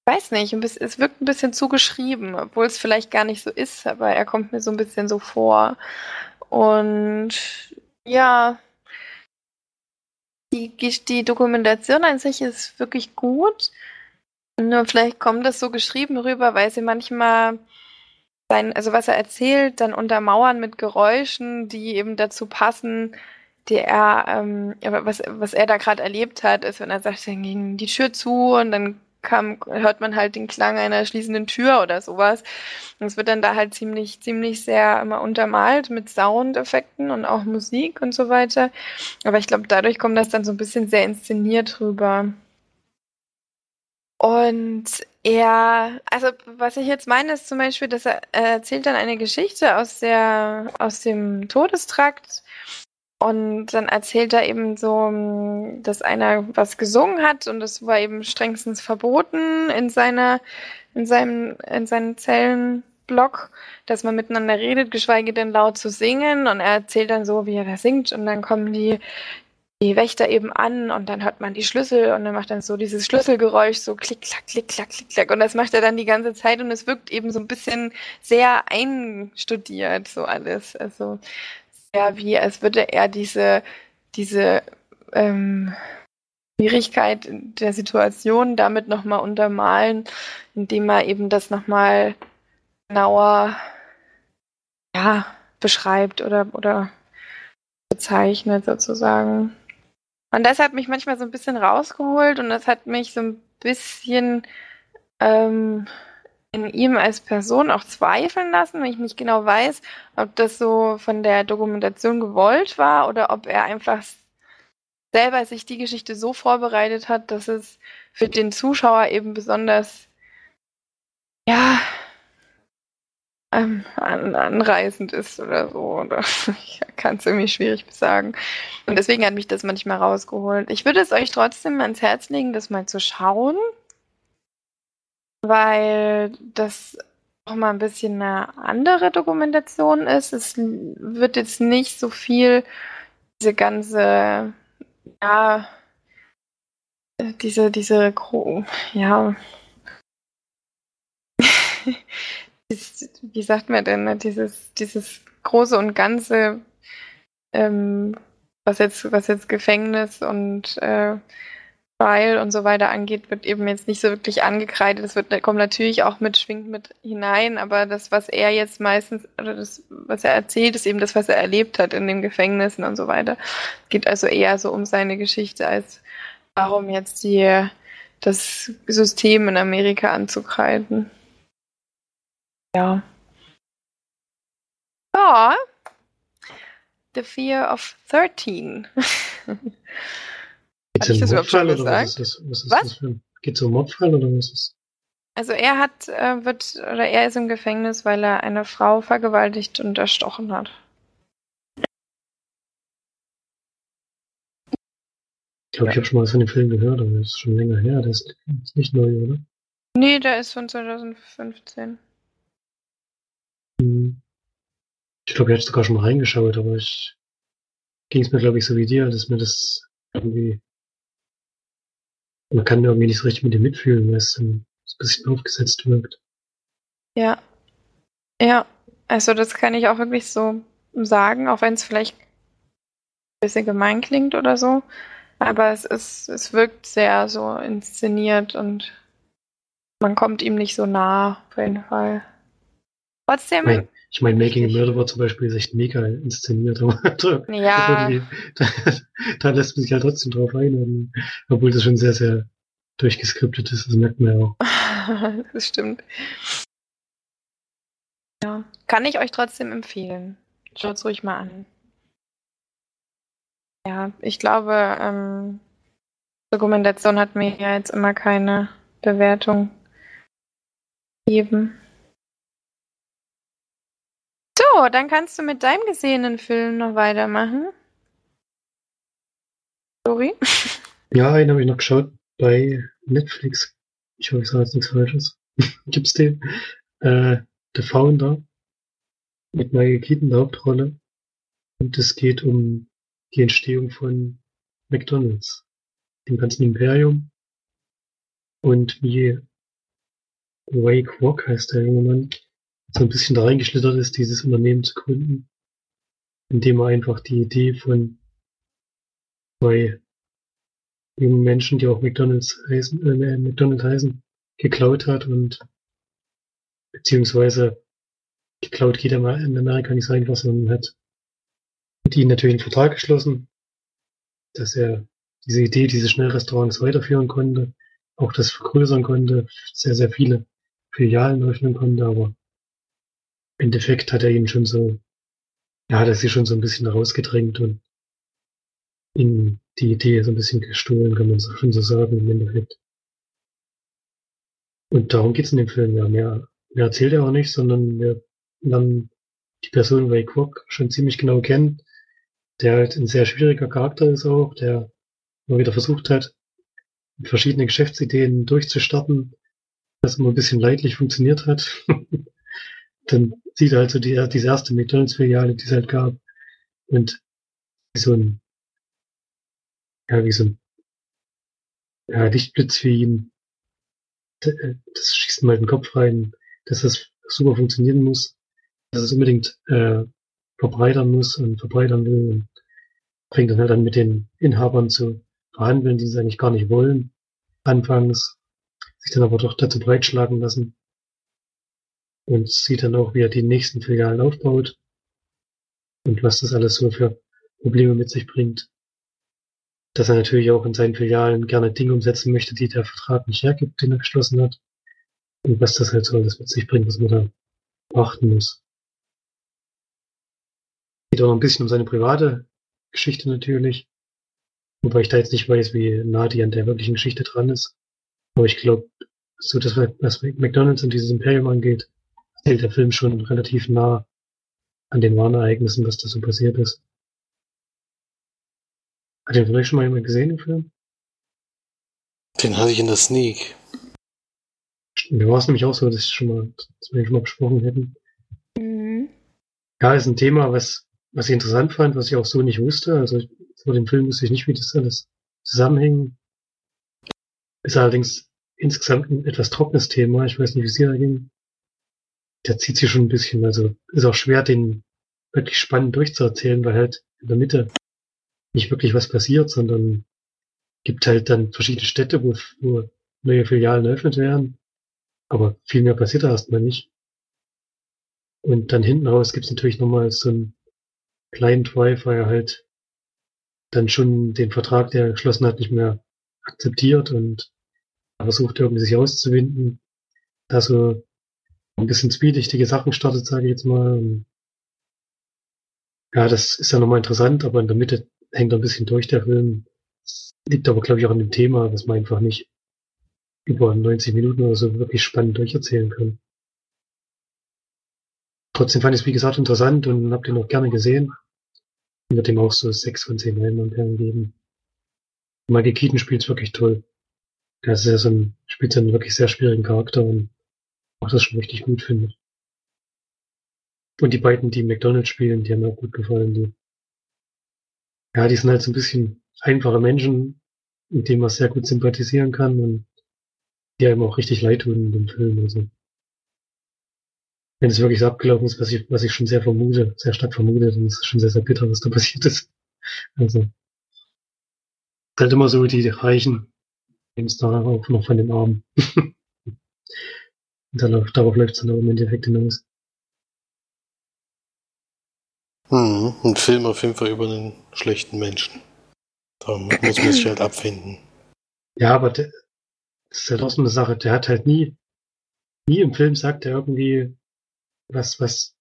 weiß nicht, es wirkt ein bisschen zu geschrieben, obwohl es vielleicht gar nicht so ist, aber er kommt mir so ein bisschen so vor. Und ja, die, die Dokumentation an sich ist wirklich gut. Nur vielleicht kommt das so geschrieben rüber, weil sie manchmal sein, also was er erzählt, dann untermauern mit Geräuschen, die eben dazu passen, die er, ähm, was, was er da gerade erlebt hat, ist, wenn er sagt, dann ging die Tür zu und dann kam, hört man halt den Klang einer schließenden Tür oder sowas. Und es wird dann da halt ziemlich, ziemlich sehr immer untermalt mit Soundeffekten und auch Musik und so weiter. Aber ich glaube, dadurch kommt das dann so ein bisschen sehr inszeniert rüber. Und er, also was ich jetzt meine, ist zum Beispiel, dass er, er erzählt dann eine Geschichte aus der, aus dem Todestrakt und dann erzählt er eben so, dass einer was gesungen hat und das war eben strengstens verboten in seiner, in seinem, in seinem Zellenblock, dass man miteinander redet, geschweige denn laut zu singen. Und er erzählt dann so, wie er da singt und dann kommen die, die Wächter eben an und dann hört man die Schlüssel und dann macht dann so dieses Schlüsselgeräusch, so klick, klack, klick, klack, klick, klack. Und das macht er dann die ganze Zeit und es wirkt eben so ein bisschen sehr einstudiert, so alles. Also ja wie, als würde er diese, diese ähm, Schwierigkeit der Situation damit nochmal untermalen, indem er eben das nochmal genauer ja, beschreibt oder, oder bezeichnet sozusagen. Und das hat mich manchmal so ein bisschen rausgeholt und das hat mich so ein bisschen ähm, in ihm als Person auch zweifeln lassen, wenn ich nicht genau weiß, ob das so von der Dokumentation gewollt war oder ob er einfach selber sich die Geschichte so vorbereitet hat, dass es für den Zuschauer eben besonders ja ähm, an, anreißend ist oder so. Oder ich kann es irgendwie schwierig sagen. Und deswegen hat mich das manchmal rausgeholt. Ich würde es euch trotzdem ans Herz legen, das mal zu schauen weil das auch mal ein bisschen eine andere Dokumentation ist. Es wird jetzt nicht so viel diese ganze, ja, diese, diese, ja, wie sagt man denn, ne, dieses, dieses große und ganze, ähm, was jetzt, was jetzt Gefängnis und äh, Trial und so weiter angeht, wird eben jetzt nicht so wirklich angekreidet. Das wird, kommt natürlich auch mit, schwingt mit hinein, aber das, was er jetzt meistens, oder das, was er erzählt, ist eben das, was er erlebt hat in den Gefängnissen und so weiter. Es geht also eher so um seine Geschichte, als darum jetzt die, das System in Amerika anzukreiden. Ja. Ja. The Fear of 13. Geht's um Mordfall oder was ist das? Was ist was? das für ein, geht's um Mordfall oder was ist Also er hat, äh, wird, oder er ist im Gefängnis, weil er eine Frau vergewaltigt und erstochen hat. Ich glaube, ich habe schon mal von dem Film gehört, aber das ist schon länger her. Der ist nicht neu, oder? Nee, der ist von 2015. Hm. Ich glaube, ich hatte sogar schon mal reingeschaut, aber ich ging es mir, glaube ich, so wie dir, dass mir das irgendwie man kann irgendwie nicht so richtig mit dem mitfühlen, weil es dann ein bisschen aufgesetzt wirkt. Ja. Ja, also das kann ich auch wirklich so sagen, auch wenn es vielleicht ein bisschen gemein klingt oder so. Aber es ist, es wirkt sehr so inszeniert und man kommt ihm nicht so nah, auf jeden Fall. Trotzdem. Mein, Ich meine, Making a Richtig. Murderer zum Beispiel ist echt mega inszeniert, aber da, Ja. da, da lässt man sich halt trotzdem drauf ein, und, obwohl das schon sehr, sehr durchgeskriptet ist, das merkt man ja auch. das stimmt. Ja, kann ich euch trotzdem empfehlen. Schaut's ruhig mal an. Ja, ich glaube, ähm, Dokumentation hat mir ja jetzt immer keine Bewertung gegeben. So, dann kannst du mit deinem gesehenen Film noch weitermachen. Sorry. Ja, einen habe ich noch geschaut bei Netflix. Ich hoffe, ich sage jetzt nichts Falsches. Gibt's den? Äh, The Founder mit Michael Keaton in der Hauptrolle. Und es geht um die Entstehung von McDonalds, dem ganzen Imperium. Und wie Ray Kwok heißt der junge Mann, so ein bisschen da reingeschlittert ist, dieses Unternehmen zu gründen, indem er einfach die Idee von zwei jungen Menschen, die auch McDonalds heißen, äh, McDonald's heißen, geklaut hat und beziehungsweise geklaut geht aber in Amerika nicht so einfach, sondern hat mit ihnen natürlich einen Vertrag geschlossen, dass er diese Idee, diese Schnellrestaurants weiterführen konnte, auch das vergrößern konnte, sehr, sehr viele Filialen öffnen konnte, aber Endeffekt hat er ihnen schon so, ja, hat er sie schon so ein bisschen rausgedrängt und ihnen die Idee so ein bisschen gestohlen, kann man so schon so sagen, im Endeffekt. Und darum geht's in dem Film, ja. Mehr, mehr erzählt er auch nicht, sondern wir lernen die Person Ray Kwok schon ziemlich genau kennen, der halt ein sehr schwieriger Charakter ist auch, der immer wieder versucht hat, mit verschiedenen Geschäftsideen durchzustarten, das immer ein bisschen leidlich funktioniert hat. Dann sieht halt so die, diese erste McDonalds-Filiale, die es halt gab, und wie so ein, ja, wie so ein ja, Lichtblitz für ihn. Äh, Das schießt ihm halt den Kopf rein, dass das super funktionieren muss, dass es unbedingt äh, verbreitern muss und verbreitern will und fängt dann halt an mit den Inhabern zu verhandeln, die es eigentlich gar nicht wollen, anfangs, sich dann aber doch dazu breitschlagen lassen und sieht dann auch, wie er die nächsten Filialen aufbaut und was das alles so für Probleme mit sich bringt. Dass er natürlich auch in seinen Filialen gerne Dinge umsetzen möchte, die der Vertrag nicht hergibt, den er geschlossen hat. Und was das halt so alles mit sich bringt, was man da beachten muss. Geht auch noch ein bisschen um seine private Geschichte natürlich. Wobei ich da jetzt nicht weiß, wie nah die an der wirklichen Geschichte dran ist. Aber ich glaube, so das, was McDonalds und dieses Imperium angeht, hält der Film schon relativ nah an den wahren Ereignissen, was da so passiert ist. Hat den vielleicht schon mal jemand gesehen, den Film? Den hatte ich in der Sneak. Mir war es nämlich auch so, dass, ich schon mal, dass wir schon mal besprochen hätten. Mhm. Ja, ist ein Thema, was, was ich interessant fand, was ich auch so nicht wusste. Also vor dem Film wusste ich nicht, wie das alles zusammenhängt. Ist allerdings insgesamt ein etwas trockenes Thema. Ich weiß nicht, wie es dir da ging. Der zieht sich schon ein bisschen. Also ist auch schwer, den wirklich spannend durchzuerzählen, weil halt in der Mitte nicht wirklich was passiert, sondern gibt halt dann verschiedene Städte, wo, wo neue Filialen eröffnet werden. Aber viel mehr passiert da erstmal nicht. Und dann hinten raus gibt's natürlich nochmal so einen kleinen Drive, weil er halt dann schon den Vertrag, der er geschlossen hat, nicht mehr akzeptiert und versucht irgendwie sich auszuwinden. Da so ein bisschen zwielichtige Sachen startet, sage ich jetzt mal. Ja, das ist ja nochmal interessant, aber in der Mitte hängt er ein bisschen durch, der Film. Das liegt aber, glaube ich, auch an dem Thema, was man einfach nicht über 90 Minuten oder so wirklich spannend durcherzählen kann. Trotzdem fand ich es, wie gesagt, interessant und habe den auch gerne gesehen. Und wird dem auch so sechs von zehn Leinwandperlen geben. Michael Keaton spielt wirklich toll. Der ist ja so ein, spielt so einen wirklich sehr schwierigen Charakter und macht das schon richtig gut, finde. Und die beiden, die McDonalds spielen, die haben mir auch gut gefallen. Die, ja, die sind halt so ein bisschen einfache Menschen, mit denen man sehr gut sympathisieren kann und die einem auch richtig leid tun in dem Film. Also, wenn es wirklich so abgelaufen ist, was ich, was ich schon sehr vermute, sehr stark vermute, dann ist es schon sehr, sehr bitter, was da passiert ist. Also, halt immer so, die Reichen nehmen es da auch noch von den Armen. und dann, darauf läuft es dann auch im Endeffekt hinaus. Mhm. Ein Film auf jeden Fall über einen schlechten Menschen. Da muss man sich halt abfinden. Ja, aber der, das ist halt auch so eine Sache. Der hat halt nie, nie im Film sagt er irgendwie was, was,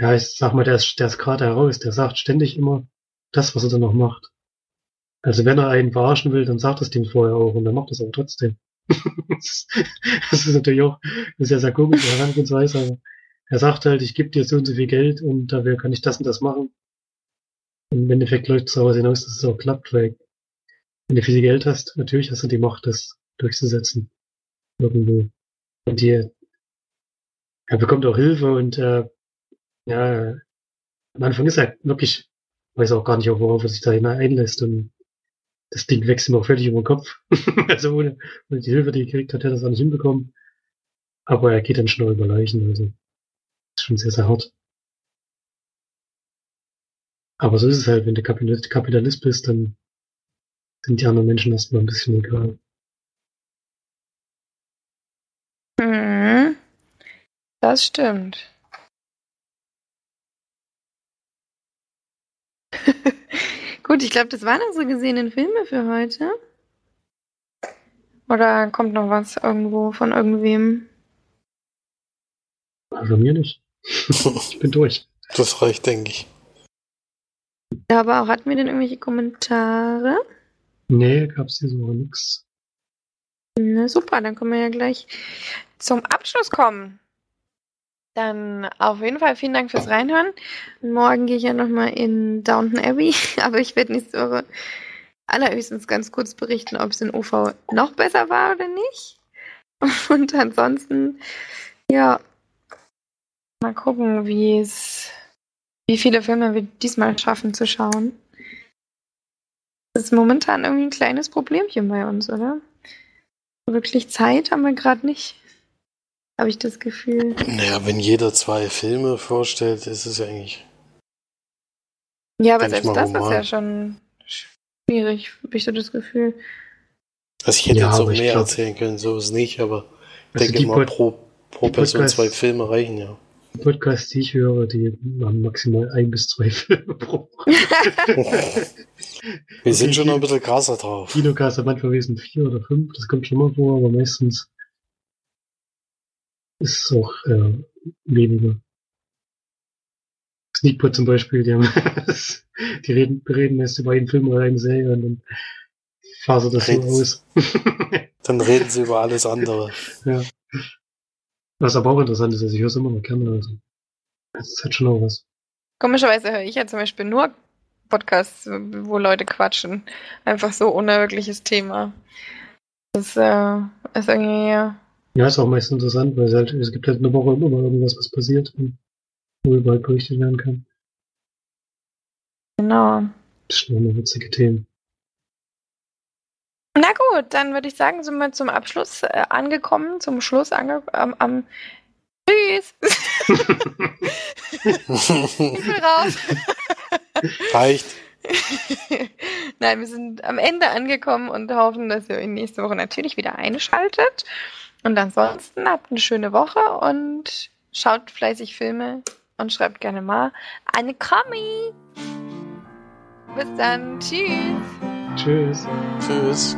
ja, ich sag mal, der ist, der ist gerade heraus. Der sagt ständig immer das, was er dann noch macht. Also wenn er einen verarschen will, dann sagt es dem vorher auch und dann macht es aber trotzdem. Das ist natürlich auch eine sehr, sehr komische Herangehensweise, aber er sagt halt, ich gebe dir so und so viel Geld und dafür kann ich das und das machen. Im Endeffekt läuft es daraus hinaus, dass es auch klappt, weil wenn du viel Geld hast, natürlich hast du die Macht, das durchzusetzen. Irgendwo. Und die, er bekommt auch Hilfe und äh, ja, am Anfang ist er wirklich, weiß auch gar nicht, worauf er sich da einlässt und das Ding wächst ihm auch völlig über den Kopf. also ohne, ohne die Hilfe, die er gekriegt hat, hätte er das auch nicht hinbekommen. Aber er geht dann schnell über Leichen, also ist schon sehr, sehr hart. Aber so ist es halt, wenn du Kapitalist bist, dann sind die anderen Menschen erstmal ein bisschen egal. Mhm. Das stimmt. Gut, ich glaube, das waren unsere gesehenen Filme für heute. Oder kommt noch was irgendwo von irgendwem? Also mir nicht. ich bin durch. Das reicht, denke ich. Ja, aber auch hatten wir denn irgendwelche Kommentare? Nee, gab's hier so nix. Na super, dann können wir ja gleich zum Abschluss kommen. Dann auf jeden Fall vielen Dank fürs Reinhören. Morgen gehe ich ja nochmal in Downton Abbey, aber ich werde nächste Woche allerhöchstens ganz kurz berichten, ob es in OV noch besser war oder nicht. Und ansonsten, ja, mal gucken, wie es, wie viele Filme wir diesmal schaffen zu schauen. Das ist momentan irgendwie ein kleines Problemchen bei uns, oder? Wirklich Zeit haben wir gerade nicht. Habe ich das Gefühl. Naja, wenn jeder zwei Filme vorstellt, ist es ja eigentlich. Ja, aber selbst das normal. ist ja schon schwierig, habe ich so das Gefühl. Also ich hätte ja, jetzt auch mehr glaub, erzählen können, so ist es nicht, aber ich also denke mal, pro, pro Person Podcast, zwei Filme reichen ja. Podcasts, die ich höre, die haben maximal ein bis zwei Filme pro. Wir sind schon noch ein bisschen krasser drauf. Kinocast hat manchmal wesentlich vier oder fünf, das kommt schon mal vor, aber meistens ist es auch äh, weniger. Sneakpot zum Beispiel, die haben die reden, reden erst über einen Film oder eine Serie und dann fasern das so aus. dann reden sie über alles andere. Ja. Was aber auch interessant ist, also ich höre es immer noch gerne. Also. Das ist halt schon auch was. Komischerweise höre ich ja zum Beispiel nur Podcasts, wo Leute quatschen. Einfach so ohne wirkliches Thema. Das äh, ist irgendwie. Ja, ist auch meist interessant, weil es halt, es gibt halt eine Woche immer irgendwas, was passiert und worüber halt berichtet werden kann. Genau. Das sind immer witzige Themen. Na gut, dann würde ich sagen, sind wir zum Abschluss äh, angekommen, zum Schluss angekommen. Am, Tschüss! ich bin raus. Reicht. Nein, wir sind am Ende angekommen und hoffen, dass ihr nächste Woche natürlich wieder einschaltet. Und ansonsten habt eine schöne Woche und schaut fleißig Filme und schreibt gerne mal eine Kommi. Bis dann. Tschüss. Tschüss. Tschüss.